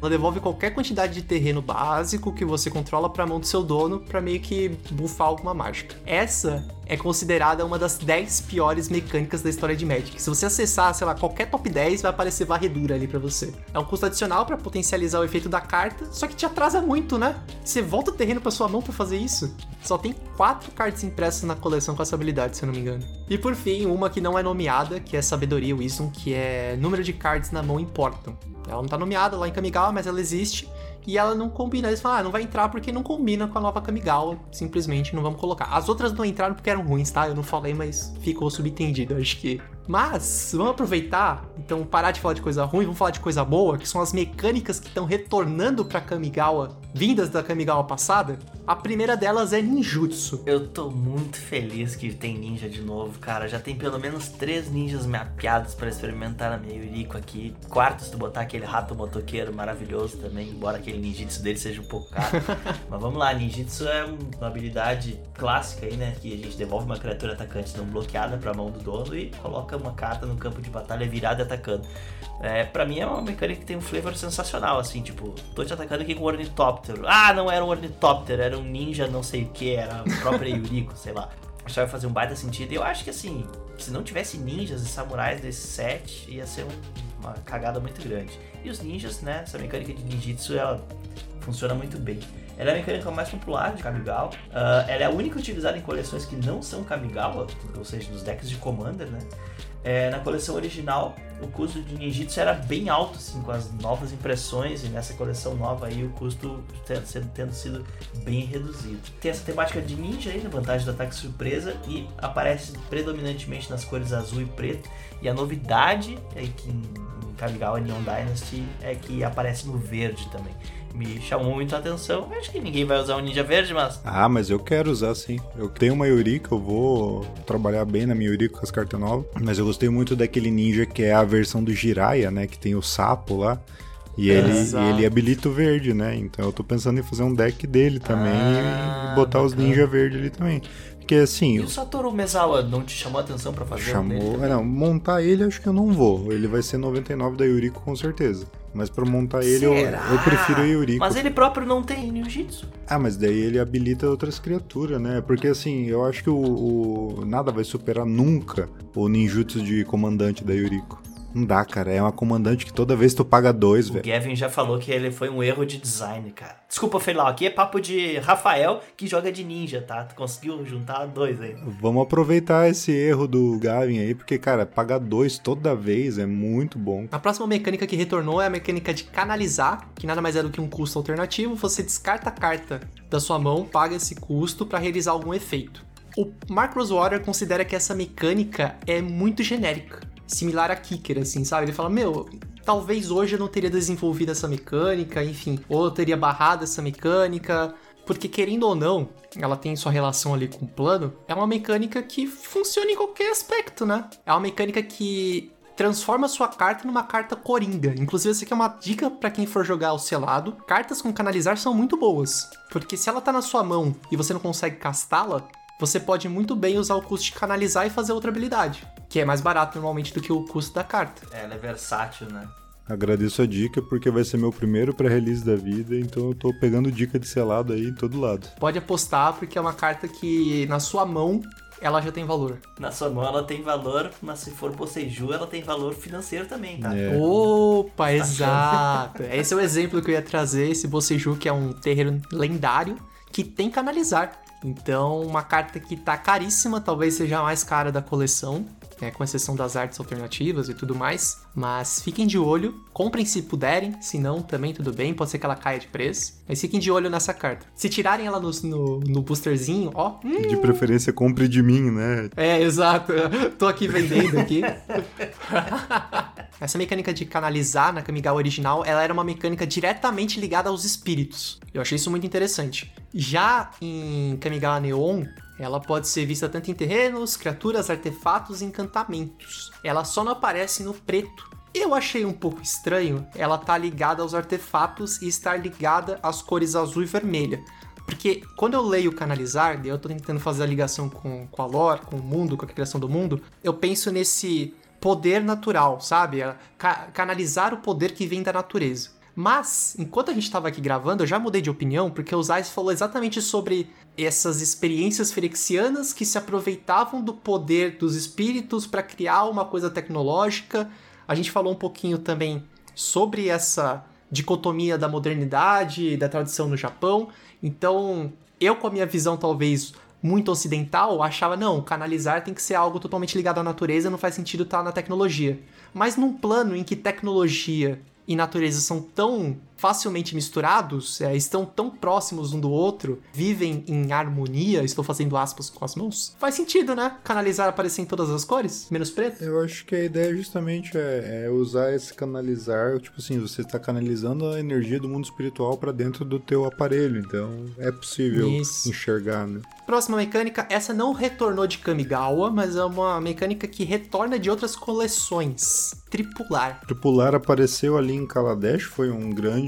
Ela devolve qualquer quantidade de terreno básico que você controla pra mão do seu dono pra meio que bufar alguma mágica. Essa é considerada uma das 10 piores mecânicas da história de Magic. Se você acessar, sei lá, qualquer top 10, vai aparecer varredura ali pra você. É um custo adicional pra potencializar o efeito da carta, só que te atrasa muito, né? Você volta o terreno pra sua mão pra fazer isso. Só tem quatro cartas impressas na coleção com essa habilidade, se eu não me engano. E por fim, uma que não é nomeada, que é Sabedoria Wisdom, que é número de cards na mão importam. Ela não tá nomeada lá em Kamigawa, mas ela existe. E ela não combina. Eles falam, ah, não vai entrar porque não combina com a nova Kamigawa. Simplesmente não vamos colocar. As outras não entraram porque eram ruins, tá? Eu não falei, mas ficou subentendido. Acho que mas, vamos aproveitar, então parar de falar de coisa ruim, vamos falar de coisa boa, que são as mecânicas que estão retornando pra Kamigawa, vindas da Kamigawa passada. A primeira delas é ninjutsu. Eu tô muito feliz que tem ninja de novo, cara. Já tem pelo menos três ninjas mapeados para experimentar minha Yuriko aqui. Quarto, se tu botar aquele rato motoqueiro maravilhoso também, embora aquele ninjitsu dele seja um pouco caro. Mas vamos lá, ninjitsu é uma habilidade clássica aí, né? Que a gente devolve uma criatura atacante não bloqueada pra mão do dono e coloca uma carta no campo de batalha virada e atacando. É, pra mim é uma mecânica que tem um flavor sensacional, assim, tipo, tô te atacando aqui com um ornitóptero. Ah, não era um ornitóptero, era um ninja não sei o que, era a própria Yuriko, sei lá. Isso vai fazer um baita sentido. E eu acho que assim, se não tivesse ninjas e samurais desse set, ia ser um, uma cagada muito grande. E os ninjas, né, essa mecânica de ninjitsu, ela funciona muito bem. Ela é a mecânica mais popular de Kamigawa. Uh, ela é a única utilizada em coleções que não são Kamigawa, ou seja, nos decks de Commander, né? É, na coleção original, o custo de ninjitsu era bem alto, assim, com as novas impressões, e nessa coleção nova aí o custo tendo, tendo sido bem reduzido. Tem essa temática de ninja aí, na vantagem do ataque surpresa, e aparece predominantemente nas cores azul e preto. E a novidade é que em Kamigawa Neon Dynasty é que aparece no verde também me chamou muito a atenção. Acho que ninguém vai usar o um Ninja Verde, mas. Ah, mas eu quero usar sim. Eu tenho uma Yurika, eu vou trabalhar bem na minha Yurika com as cartas novas. Mas eu gostei muito daquele ninja que é a versão do Jiraiya, né? Que tem o sapo lá. E ele, ele habilita o verde, né? Então eu tô pensando em fazer um deck dele também ah, e botar bacana. os ninja verde ali também. Porque assim. E o Satoru Mezawa não te chamou a atenção para fazer Chamou. Um é, não, montar ele acho que eu não vou. Ele vai ser 99 da Yuriko com certeza. Mas pra montar ele eu, eu, prefiro o Yuriko. Mas ele próprio não tem Ninjutsu. Ah, mas daí ele habilita outras criaturas, né? Porque assim, eu acho que o, o nada vai superar nunca o ninjutsu de comandante da Yuriko. Não dá, cara. É uma comandante que toda vez tu paga dois, velho. O Gavin já falou que ele foi um erro de design, cara. Desculpa, Feilão. Aqui é papo de Rafael que joga de ninja, tá? Tu conseguiu juntar dois aí. Vamos aproveitar esse erro do Gavin aí, porque, cara, pagar dois toda vez é muito bom. A próxima mecânica que retornou é a mecânica de canalizar, que nada mais é do que um custo alternativo. Você descarta a carta da sua mão, paga esse custo para realizar algum efeito. O Mark Rosewater considera que essa mecânica é muito genérica similar a Kicker, assim, sabe? Ele fala, meu, talvez hoje eu não teria desenvolvido essa mecânica, enfim, ou eu teria barrado essa mecânica, porque querendo ou não, ela tem sua relação ali com o plano, é uma mecânica que funciona em qualquer aspecto, né? É uma mecânica que transforma sua carta numa carta coringa. Inclusive, essa aqui é uma dica para quem for jogar o selado. Cartas com canalizar são muito boas, porque se ela tá na sua mão e você não consegue castá-la, você pode muito bem usar o custo de canalizar e fazer outra habilidade, que é mais barato normalmente do que o custo da carta. É, ela é versátil, né? Agradeço a dica porque vai ser meu primeiro pré-release da vida, então eu tô pegando dica de selado aí em todo lado. Pode apostar porque é uma carta que na sua mão ela já tem valor. Na sua mão ela tem valor, mas se for Poseju, ela tem valor financeiro também, tá? É. Opa, exato. Esse é o exemplo que eu ia trazer, esse Boseju que é um terreno lendário que tem canalizar. Então, uma carta que tá caríssima, talvez seja a mais cara da coleção, é, com exceção das artes alternativas e tudo mais. Mas fiquem de olho, comprem se puderem, se não, também tudo bem, pode ser que ela caia de preço. Mas fiquem de olho nessa carta. Se tirarem ela no, no, no boosterzinho, ó. Hum. De preferência, compre de mim, né? É, exato. Tô aqui vendendo aqui. Essa mecânica de canalizar na Kamigawa original, ela era uma mecânica diretamente ligada aos espíritos. Eu achei isso muito interessante. Já em Kamigawa Neon, ela pode ser vista tanto em terrenos, criaturas, artefatos e encantamentos. Ela só não aparece no preto. Eu achei um pouco estranho ela estar tá ligada aos artefatos e estar ligada às cores azul e vermelha. Porque quando eu leio canalizar, eu tô tentando fazer a ligação com, com a lore, com o mundo, com a criação do mundo, eu penso nesse poder natural, sabe? Ca canalizar o poder que vem da natureza. Mas, enquanto a gente estava aqui gravando, eu já mudei de opinião, porque o Zais falou exatamente sobre essas experiências ferexianas que se aproveitavam do poder dos espíritos para criar uma coisa tecnológica. A gente falou um pouquinho também sobre essa dicotomia da modernidade da tradição no Japão. Então, eu com a minha visão talvez muito ocidental, achava, não, canalizar tem que ser algo totalmente ligado à natureza, não faz sentido estar na tecnologia. Mas num plano em que tecnologia e natureza são tão facilmente misturados, é, estão tão próximos um do outro, vivem em harmonia, estou fazendo aspas com as mãos, faz sentido, né? Canalizar aparecer em todas as cores, menos preto. Eu acho que a ideia justamente é, é usar esse canalizar, tipo assim, você está canalizando a energia do mundo espiritual para dentro do teu aparelho, então é possível Isso. enxergar, né? Próxima mecânica, essa não retornou de Kamigawa, mas é uma mecânica que retorna de outras coleções. Tripular. Tripular apareceu ali em Kaladesh, foi um grande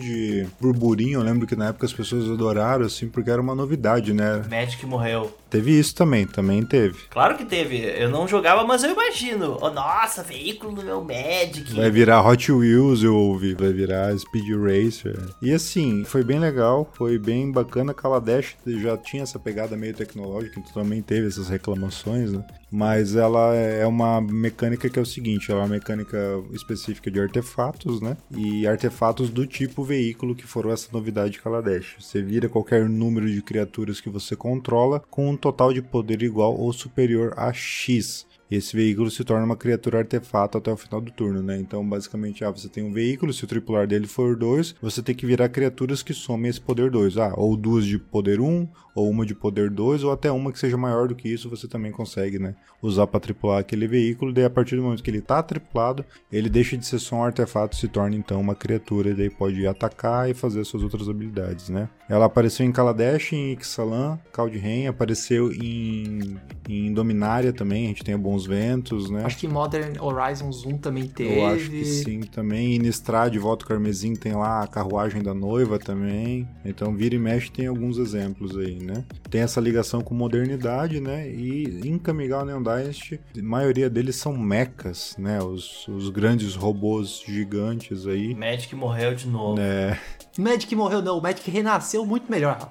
burburinho. Eu lembro que na época as pessoas adoraram, assim, porque era uma novidade, né? Magic morreu. Teve isso também, também teve. Claro que teve. Eu não jogava, mas eu imagino. Oh, nossa, veículo do meu Magic. Vai virar Hot Wheels, eu ouvi. Vai virar Speed Racer. E assim, foi bem legal, foi bem bacana. Kaladesh já tinha essa pegada meio tecnológica, então também teve essas reclamações, né? Mas ela é uma mecânica que é o seguinte, ela é uma mecânica específica de artefatos, né? E artefatos do tipo veículo que foram essa novidade de Kaladesh. Você vira qualquer número de criaturas que você controla com um total de poder igual ou superior a X. E esse veículo se torna uma criatura artefato até o final do turno, né? Então, basicamente, ah, você tem um veículo, se o tripular dele for 2, você tem que virar criaturas que somem esse poder 2. Ah, ou duas de poder 1, um, ou uma de poder 2, ou até uma que seja maior do que isso, você também consegue, né? Usar para tripular aquele veículo. Daí, a partir do momento que ele tá tripulado, ele deixa de ser só um artefato se torna então uma criatura. E daí pode atacar e fazer suas outras habilidades, né? Ela apareceu em Kaladesh, em Ixalan, Kaldheim, apareceu em, em Dominária também. A gente tem bons ventos, né? Acho que Modern Horizons 1 também teve. Eu acho que sim também. E Nistrad, Volta Carmesim, tem lá a carruagem da noiva também. Então, vira e mexe tem alguns exemplos aí, né? Tem essa ligação com modernidade, né? E em Kamigawa Neon Dynasty, a maioria deles são mechas, né? Os, os grandes robôs gigantes aí. Magic morreu de novo. É. Magic morreu não, o Magic renasceu muito melhor, Rafa.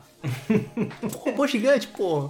Robô gigante, pô.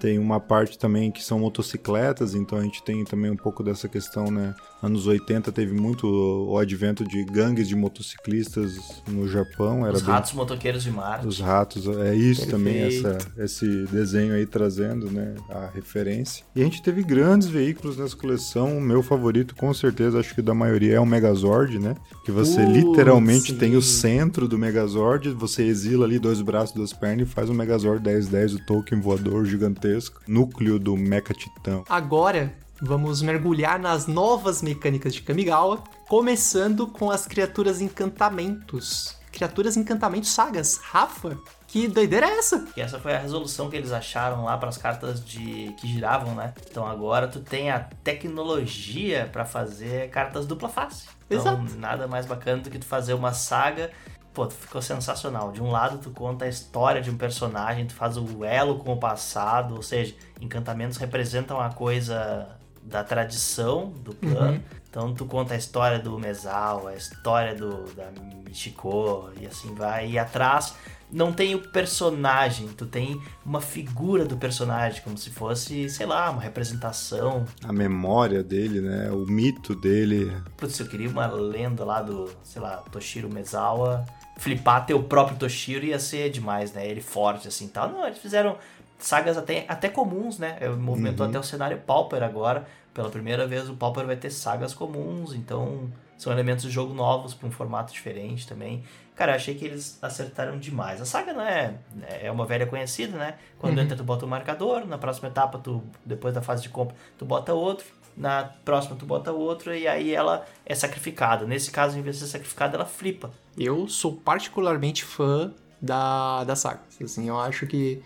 Tem uma parte também que são motocicletas, então a gente tem também um pouco dessa questão, né? Anos 80 teve muito o advento de gangues de motociclistas no Japão. Era Os bem... ratos motoqueiros de Marte. Os ratos, é isso Perfeito. também, essa, esse desenho aí trazendo, né, a referência. E a gente teve grandes veículos nessa coleção. O meu favorito, com certeza, acho que da maioria é o Megazord, né? Que você Putz, literalmente sim. tem o centro do Megazord, você exila ali dois braços, duas pernas e faz um Megazord 1010, o token voador gigantesco, núcleo do Mecha Titã. Agora, vamos mergulhar nas novas mecânicas de Kamigawa, começando com as criaturas encantamentos. Criaturas encantamentos sagas. Rafa, que doideira é essa? E essa foi a resolução que eles acharam lá para as cartas de que giravam, né? Então agora tu tem a tecnologia para fazer cartas dupla face. Então Exato. nada mais bacana do que tu fazer uma saga. Pô, ficou sensacional. De um lado tu conta a história de um personagem, tu faz o elo com o passado, ou seja, encantamentos representam a coisa da tradição do plano. Então tu conta a história do Mesal, a história do da Michiko e assim vai. E atrás não tem o personagem, tu tem uma figura do personagem, como se fosse, sei lá, uma representação. A memória dele, né? O mito dele. Putz, eu queria uma lenda lá do, sei lá, Toshiro Mezawa. Flipar teu próprio Toshiro ia ser demais, né? Ele forte assim tal. Não, eles fizeram sagas até, até comuns, né? Movimentou Uhum. até o cenário Pauper agora. Pela primeira vez o Pauper vai ter sagas comuns, então são elementos de jogo novos para um formato diferente também. Cara, eu achei que eles acertaram demais. A saga não é, é uma velha conhecida, né? Quando entra tu bota um marcador, na próxima etapa tu depois da fase de compra tu bota outro, na próxima tu bota outro e aí ela é sacrificada. Nesse caso, em vez de ser sacrificada, ela flipa. Eu sou particularmente fã da, da saga. Assim, eu acho que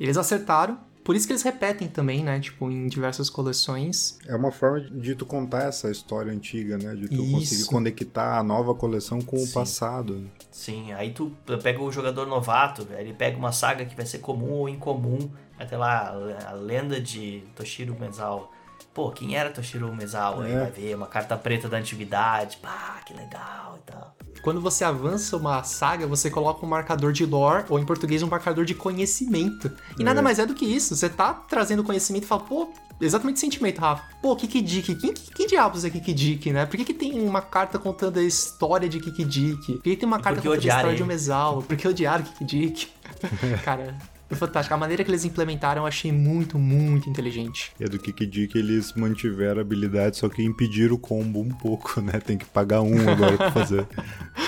eles acertaram. Por isso que eles repetem também, né? Tipo, em diversas coleções. É uma forma de tu contar essa história antiga, né? De tu Isso. conseguir conectar a nova coleção com o Sim. passado. Sim, aí tu pega o jogador novato, ele pega uma saga que vai ser comum ou incomum, até lá a lenda de Toshiro Menzal. pô, quem era Toshiro Umezawa? Aí É. vai ver uma carta preta da antiguidade, pá, que legal e tal. Quando você avança uma saga, você coloca um marcador de lore, ou em português, um marcador de conhecimento. E nada mais é do que isso. Você tá trazendo conhecimento e fala, pô, exatamente sentimento, Rafa. Pô, Kiki Dick, quem, que diabos é Kiki Dick, né? Por que, que tem uma carta contando a história de Kiki Dick? Por que, que tem uma carta que contando a história de ele? Umezawa? Por que odiaram Kiki Dick? Cara, foi fantástico. A maneira que eles implementaram eu achei muito, muito inteligente. É do Kiki Dick eles mantiveram a habilidade, só que impediram o combo um pouco, né? Tem que pagar um agora pra fazer.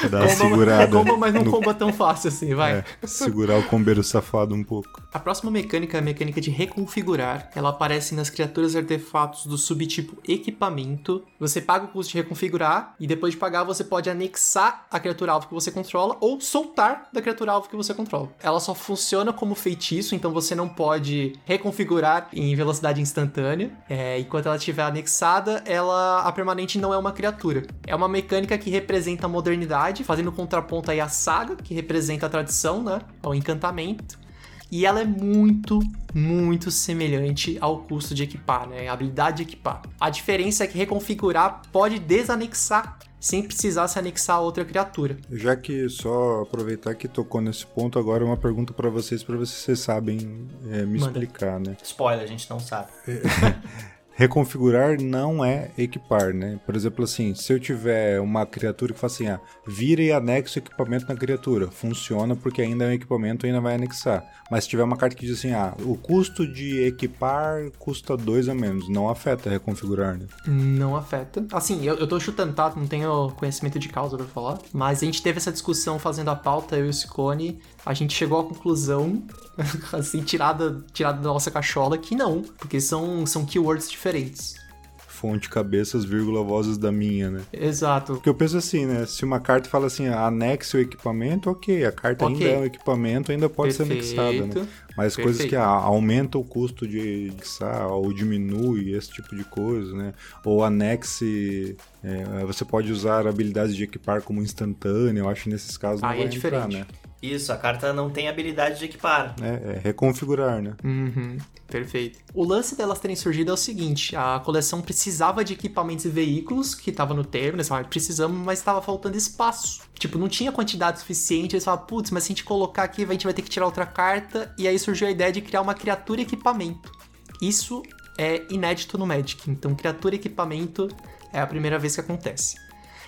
Pra dar uma Comba, segurada. é comba, mas não no- comba tão fácil assim, vai. É, segurar o combeiro safado um pouco. A próxima mecânica é a mecânica de reconfigurar. Ela aparece nas criaturas e artefatos do subtipo equipamento. Você paga o custo de reconfigurar e depois de pagar você pode anexar a criatura alvo que você controla ou soltar da criatura alvo que você controla. Ela só funciona como feitiço, então você não pode reconfigurar em velocidade instantânea. É, enquanto ela estiver anexada, ela a permanente não é uma criatura. É uma mecânica que representa a modernidade, fazendo contraponto aí à saga, que representa a tradição, né? Ao encantamento. E ela é muito, muito semelhante ao custo de equipar, né? A habilidade de equipar. A diferença é que reconfigurar pode desanexar sem precisar se anexar a outra criatura. Já que só aproveitar que tocou nesse ponto, agora uma pergunta pra vocês, pra ver se vocês sabem é, me Manda. explicar, né? Spoiler, a gente não sabe. Reconfigurar não é equipar, né? Por exemplo, assim, se eu tiver uma criatura que fala assim, ah, vira e anexa o equipamento na criatura, funciona porque ainda é um equipamento e ainda vai anexar. Mas se tiver uma carta que diz assim, ah, o custo de equipar custa 2 a menos, não afeta reconfigurar, né? Não afeta. Assim, eu, eu tô chutando, tá? Não tenho conhecimento de causa pra falar. Mas a gente teve essa discussão fazendo a pauta, eu e o Scone. A gente chegou à conclusão, assim, tirada, tirada da nossa cachola, que não. Porque são, são keywords diferentes. Fonte, cabeças, vírgula, vozes da minha, né? Exato. Porque eu penso assim, né? Se uma carta fala assim, ah, anexe o equipamento, ok, a carta Ok. ainda é um equipamento, ainda pode ser anexada, né? Perfeito. Mas coisas Perfeito. que ah, aumenta o custo de anexar ou diminui esse tipo de coisa, né? Ou anexe, é, você pode usar habilidades de equipar como instantânea, eu acho que nesses casos não Aí vai é entrar, diferente. né? Isso, a carta não tem habilidade de equipar. É, é reconfigurar, né? Uhum, perfeito. O lance delas terem surgido é o seguinte: a coleção precisava de equipamentos e veículos que tava no termo, eles falaram, precisamos, mas estava faltando espaço. Tipo, não tinha quantidade suficiente, eles falaram, putz, mas se a gente colocar aqui, a gente vai ter que tirar outra carta, e aí surgiu a ideia de criar uma criatura e equipamento. Isso é inédito no Magic, então criatura e equipamento é a primeira vez que acontece.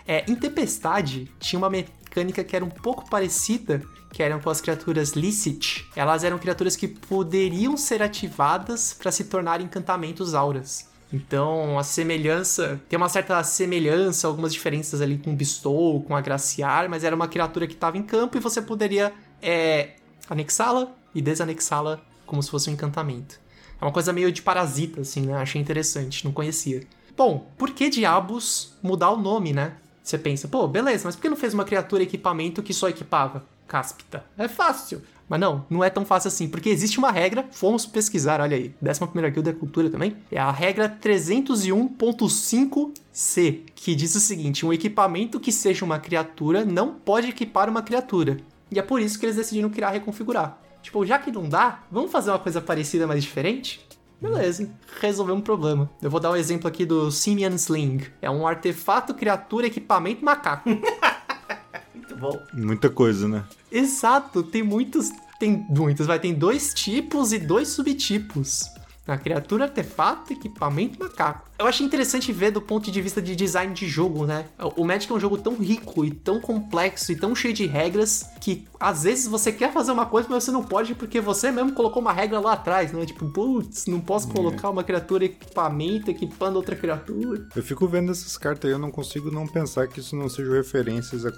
É, em Tempestade, tinha uma mecânica que era um pouco parecida, que eram com as criaturas Licit. Elas eram criaturas que poderiam ser ativadas para se tornarem encantamentos auras. Então, a semelhança. Tem uma certa semelhança, algumas diferenças ali com Bestow, com Agraciar, mas era uma criatura que estava em campo e você poderia é, anexá-la e desanexá-la como se fosse um encantamento. É uma coisa meio de parasita, assim, né? Achei interessante, não conhecia. Bom, por que diabos mudar o nome, né? Você pensa, pô, beleza, mas por que não fez uma criatura equipamento que só equipava? Cáspita. É fácil. Mas não, não é tão fácil assim, porque existe uma regra, fomos pesquisar, olha aí, 11 guilda é cultura também, é a regra 301.5c, que diz o seguinte, um equipamento que seja uma criatura não pode equipar uma criatura. E é por isso que eles decidiram criar reconfigurar. Tipo, já que não dá, vamos fazer uma coisa parecida, mas diferente? Beleza, resolveu um problema. Eu vou dar um exemplo aqui do Simian Sling. É um artefato, criatura, equipamento macaco. Muito bom. Muita coisa, né? Exato, tem muitos. Tem muitos, vai. Tem dois tipos e dois subtipos. A criatura, artefato, equipamento macaco. Eu achei interessante ver do ponto de vista de design de jogo, né? O Magic é um jogo tão rico e tão complexo e tão cheio de regras que às vezes você quer fazer uma coisa, mas você não pode porque você mesmo colocou uma regra lá atrás, né? Tipo, putz, não posso colocar uma criatura equipamento equipando outra criatura. Eu fico vendo essas cartas aí, eu não consigo não pensar que isso não sejam referências a.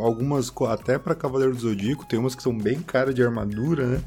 Algumas, até pra Cavaleiro do Zodíaco, tem umas que são bem cara de armadura, né?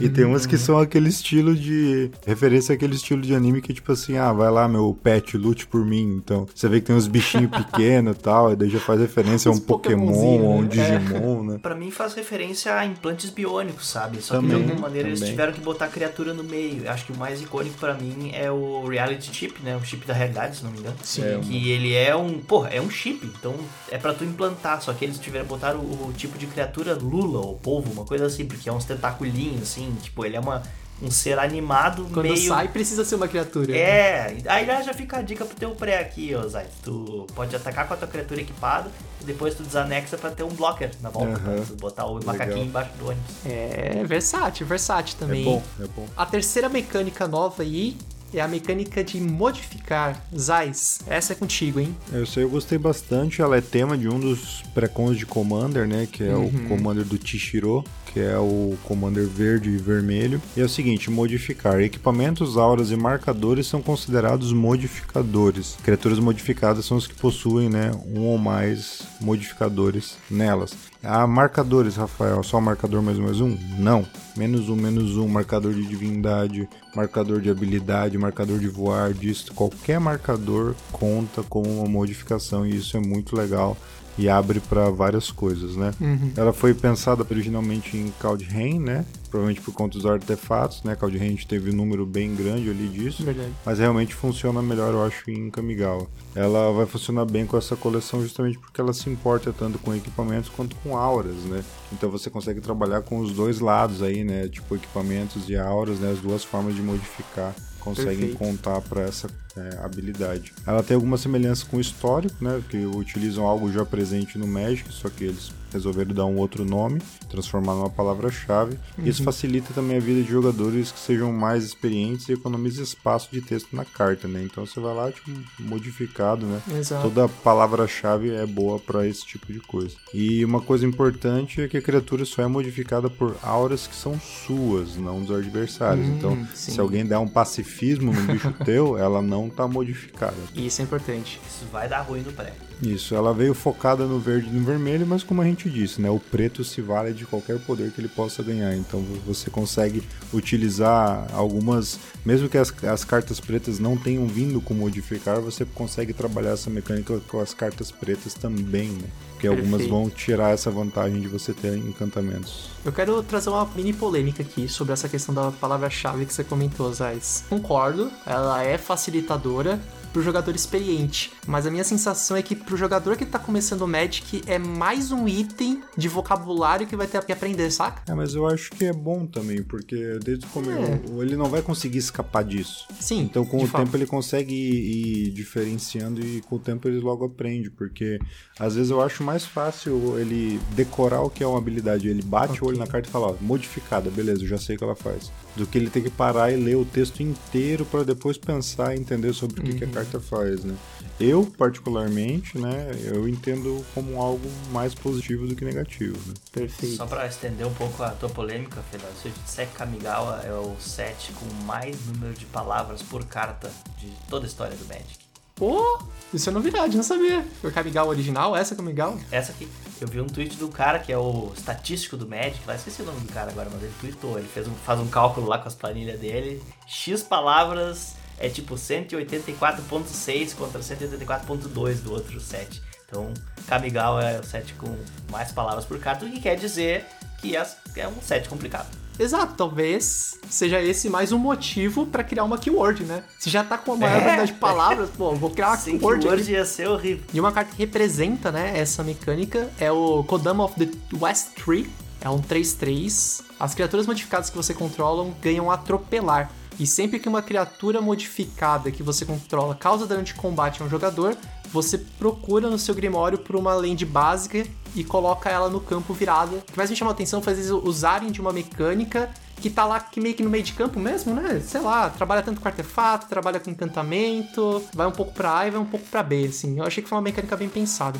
E tem umas que são aquele estilo de. referência àquele estilo de anime que, tipo assim, ah, vai lá, meu pet, lute por mim. Então, você vê que tem uns bichinhos pequenos e tal, e daí já faz referência a um Pokémon, ou um né? Digimon, né? Pra mim faz referência a implantes biônicos, sabe? Só que Também, de alguma maneira eles também. tiveram que botar criatura no meio. Eu Acho que o mais icônico pra mim é o Reality Chip, né? O chip da realidade, se não me engano. Sim. É, Que ele é um. Porra, é um chip. Então é pra tu implantar. Só que eles tiveram botar o, o tipo de criatura Lula ou polvo, uma coisa assim, porque é uns tentaculinhos, assim. Tipo, ele é uma. Um ser animado Quando meio. sai, precisa ser uma criatura. É, aí já já fica a dica pro teu pré aqui, ó, Zay. Tu pode atacar com a tua criatura equipada e depois tu desanexa pra ter um blocker na volta. Pra tu botar o Legal. macaquinho embaixo do ônibus. É versátil, versátil também. É bom, é bom. A terceira mecânica nova aí é a mecânica de modificar. Zais, essa é contigo, hein? Eu sei, eu gostei bastante. Ela é tema de um dos pré-cons de Commander, né? Que é o Commander do Tishiro, que é o Commander verde e vermelho. E é o seguinte: modificar. Equipamentos, auras e marcadores são considerados modificadores. Criaturas modificadas são os que possuem, né? Um ou mais modificadores nelas. Ah, marcadores, Rafael. Só marcador mais um mais um? Não. Menos um, menos um. Marcador de divindade, marcador de habilidade, marcador de voar, disso. Qualquer marcador conta como uma modificação e isso é muito legal e abre para várias coisas, né? Ela foi pensada originalmente em Kaldheim, né? Provavelmente por conta dos artefatos, né? Kaldheim a gente teve um número bem grande ali disso. Verdade. Mas realmente funciona melhor, eu acho, em Kamigawa. Ela vai funcionar bem com essa coleção justamente porque ela se importa tanto com equipamentos quanto com auras, né? Então você consegue trabalhar com os dois lados aí, né? Tipo equipamentos e auras, né? As duas formas de modificar conseguem Perfeito. contar para essa é, habilidade. Ela tem alguma semelhança com o histórico, né? Que utilizam algo já presente no Magic, só que eles resolveram dar um outro nome, transformar numa palavra-chave. Isso facilita também a vida de jogadores que sejam mais experientes e economiza espaço de texto na carta, né? Então você vai lá, tipo, modificado, né? Exato. Toda palavra-chave é boa para esse tipo de coisa. E uma coisa importante é que a criatura só é modificada por auras que são suas, não dos adversários. Hum, então, sim. se alguém der um pacifismo no bicho teu, ela não tá modificada. Isso é importante. Isso vai dar ruim no pré. Isso, ela veio focada no verde e no vermelho, mas como a gente disse, né, o preto se vale de qualquer poder que ele possa ganhar. Então você consegue utilizar algumas, mesmo que as, as cartas pretas não tenham vindo com modificar, você consegue trabalhar essa mecânica com as cartas pretas também, né? Porque algumas Perfeito. vão tirar essa vantagem de você ter encantamentos. Eu quero trazer uma mini polêmica aqui sobre essa questão da palavra-chave que você comentou, Zais. Concordo, ela é facilitadora pro jogador experiente, mas a minha sensação é que pro jogador que tá começando o Magic é mais um item de vocabulário que vai ter que aprender, saca? É, mas eu acho que é bom também, porque desde o começo ele não vai conseguir escapar disso. Sim. Então, com o fato. tempo, ele consegue ir, ir diferenciando e com o tempo ele logo aprende. Porque às vezes eu acho mais fácil ele decorar o que é uma habilidade. Ele bate o olho na carta e fala: Ó, modificada, beleza, eu já sei o que ela faz. Do que ele ter que parar e ler o texto inteiro para depois pensar e entender sobre o que, Uhum. que a carta faz, né? Eu, particularmente, né, eu entendo como algo mais positivo do que negativo, né? Perfeito. Só pra estender um pouco a tua polêmica, Fedor, se eu te disser que Kamigawa é o set com mais número de palavras por carta de toda a história do Magic. Pô, isso é novidade, não sabia. Foi Kamigawa original, essa é Kamigawa? Essa aqui, eu vi um tweet do cara que é o estatístico do Magic, lá esqueci o nome do cara agora, mas ele tweetou, ele fez um, faz um cálculo lá com as planilhas dele, X palavras é tipo 184.6 contra 184.2 do outro set. Então, Kamigawa é o set com mais palavras por carta, o que quer dizer que é, é um set complicado. Exato, talvez seja esse mais um motivo pra criar uma keyword, né? Se já tá com a maior É. quantidade de palavras, pô, vou criar uma Sem keyword. keyword aqui. ia ser horrível. E uma carta que representa, né, essa mecânica é o Kodama of the West Tree. É um 3-3. As criaturas modificadas que você controla ganham atropelar. E sempre que uma criatura modificada que você controla causa dano de combate a um jogador, você procura no seu Grimório por uma land básica e coloca ela no campo virada. O que mais me chama a atenção foi às vezes usarem de uma mecânica que tá lá que meio que no meio de campo mesmo, né? Sei lá, trabalha tanto com artefato, trabalha com encantamento, vai um pouco pra A e vai um pouco pra B, assim. Eu achei que foi uma mecânica bem pensada.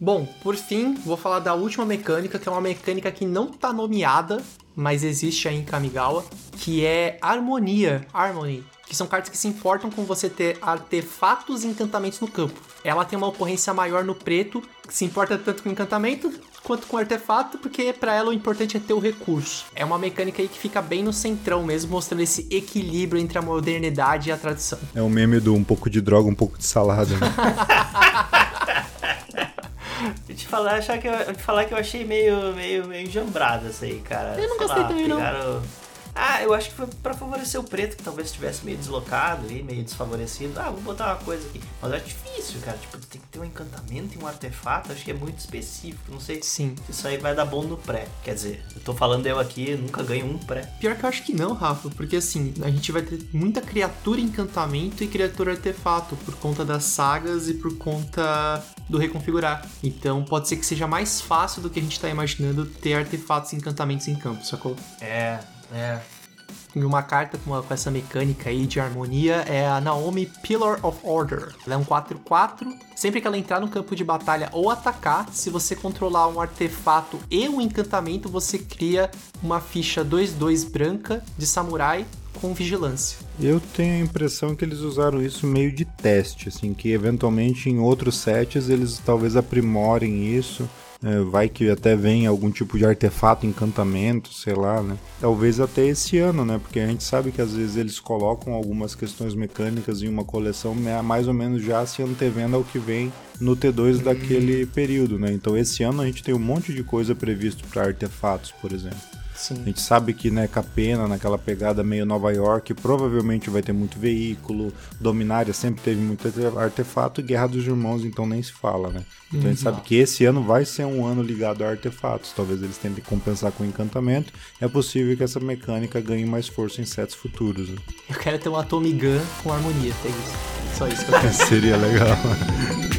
Bom, por fim, vou falar da última mecânica, que é uma mecânica que não tá nomeada, mas existe aí em Kamigawa, que é Harmonia, Harmony, que são cartas que se importam com você ter artefatos e encantamentos no campo. Ela tem uma ocorrência maior no preto, que se importa tanto com encantamento quanto com artefato, porque pra ela o importante é ter o recurso. É uma mecânica aí que fica bem no centrão mesmo, mostrando esse equilíbrio entre a modernidade e a tradição. É um meme do um pouco de droga, um pouco de salada, né? Eu te falar, achar que eu, te falar que eu achei meio, meio, meio enjambrado isso aí, cara. Eu não Sei gostei lá, também, não. Ah, eu acho que foi pra favorecer o preto, que talvez estivesse meio deslocado ali, meio desfavorecido. Ah, vou botar uma coisa aqui. Mas é difícil, cara. Tipo, tem que ter um encantamento e um artefato. Acho que é muito específico. Não sei Sim. se isso aí vai dar bom no pré. Quer dizer, eu tô falando eu aqui, nunca ganho um pré. Pior que eu acho que não, Rafa, porque assim, a gente vai ter muita criatura encantamento e criatura artefato por conta das sagas e por conta do reconfigurar. Então pode ser que seja mais fácil do que a gente tá imaginando ter artefatos e encantamentos em campo, sacou? É, é. E uma carta com, com essa mecânica aí de harmonia é a Naomi Pillar of Order. Ela é um 4-4. Sempre que ela entrar no campo de batalha ou atacar, se você controlar um artefato e um encantamento, você cria uma ficha 2-2 branca de samurai com vigilância. Eu tenho a impressão que eles usaram isso meio de teste, assim, que eventualmente em outros sets eles talvez aprimorem isso. É, vai que até vem algum tipo de artefato, encantamento, sei lá, né? Talvez até esse ano, né? Porque a gente sabe que às vezes eles colocam algumas questões mecânicas em uma coleção né, mais ou menos já se antevendo ao que vem no T2 daquele período, né? Então esse ano a gente tem um monte de coisa previsto para artefatos, por exemplo. Sim. A gente sabe que, né, Capena, naquela pegada meio Nova York, provavelmente vai ter muito veículo, Dominária sempre teve muito arte- artefato, e Guerra dos Irmãos, então nem se fala, né? Então a gente sabe que esse ano vai ser um ano ligado a artefatos. Talvez eles tentem compensar com encantamento. É possível que essa mecânica ganhe mais força em sets futuros. né? Eu quero ter um Atomy Gun com harmonia, é isso. Só isso que eu quero. Seria legal.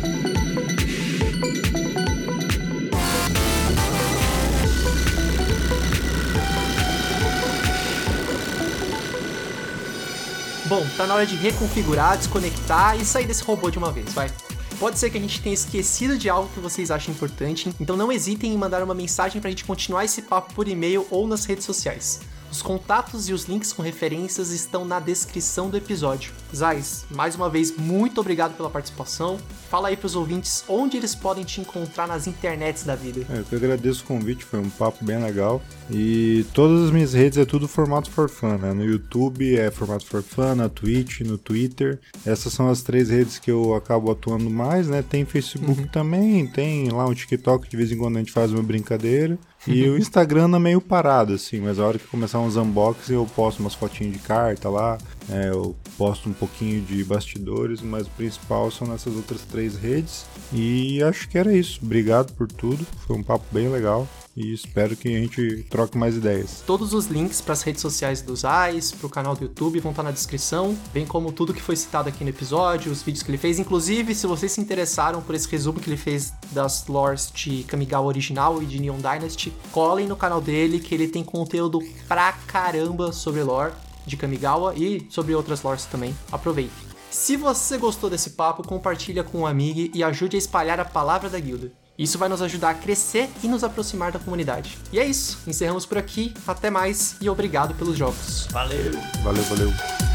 tá na hora de reconfigurar, desconectar e sair desse robô de uma vez, vai. Pode ser que a gente tenha esquecido de algo que vocês acham importante, então não hesitem em mandar uma mensagem pra gente continuar esse papo por e-mail ou nas redes sociais. Os contatos e os links com referências estão na descrição do episódio. Zais, mais uma vez, muito obrigado pela participação. Fala aí pros ouvintes onde eles podem te encontrar nas internets da vida. É, eu que agradeço o convite, foi um papo bem legal. E todas as minhas redes é tudo formato for fun, né? No YouTube é formato for fun, na Twitch, no Twitter. Essas são as três redes que eu acabo atuando mais, né? Tem Facebook também, tem lá um TikTok, de vez em quando a gente faz uma brincadeira. E o Instagram anda meio parado, assim, mas a hora que começar uns unboxings eu posto umas fotinhas de carta lá, é, eu posto um pouquinho de bastidores, mas o principal são nessas outras três redes. E acho que era isso. Obrigado por tudo, foi um papo bem legal e espero que a gente troque mais ideias. Todos os links para as redes sociais dos AIS, para o canal do YouTube vão estar na descrição, bem como tudo que foi citado aqui no episódio, os vídeos que ele fez. Inclusive, se vocês se interessaram por esse resumo que ele fez das lores de Kamigawa original e de Neon Dynasty, colhem no canal dele que ele tem conteúdo pra caramba sobre lore de Kamigawa e sobre outras lores também. Aproveitem. Se você gostou desse papo, compartilha com um amigo e ajude a espalhar a palavra da guilda. Isso vai nos ajudar a crescer e nos aproximar da comunidade. E é isso, encerramos por aqui, até mais e obrigado pelos jogos. Valeu! Valeu, valeu.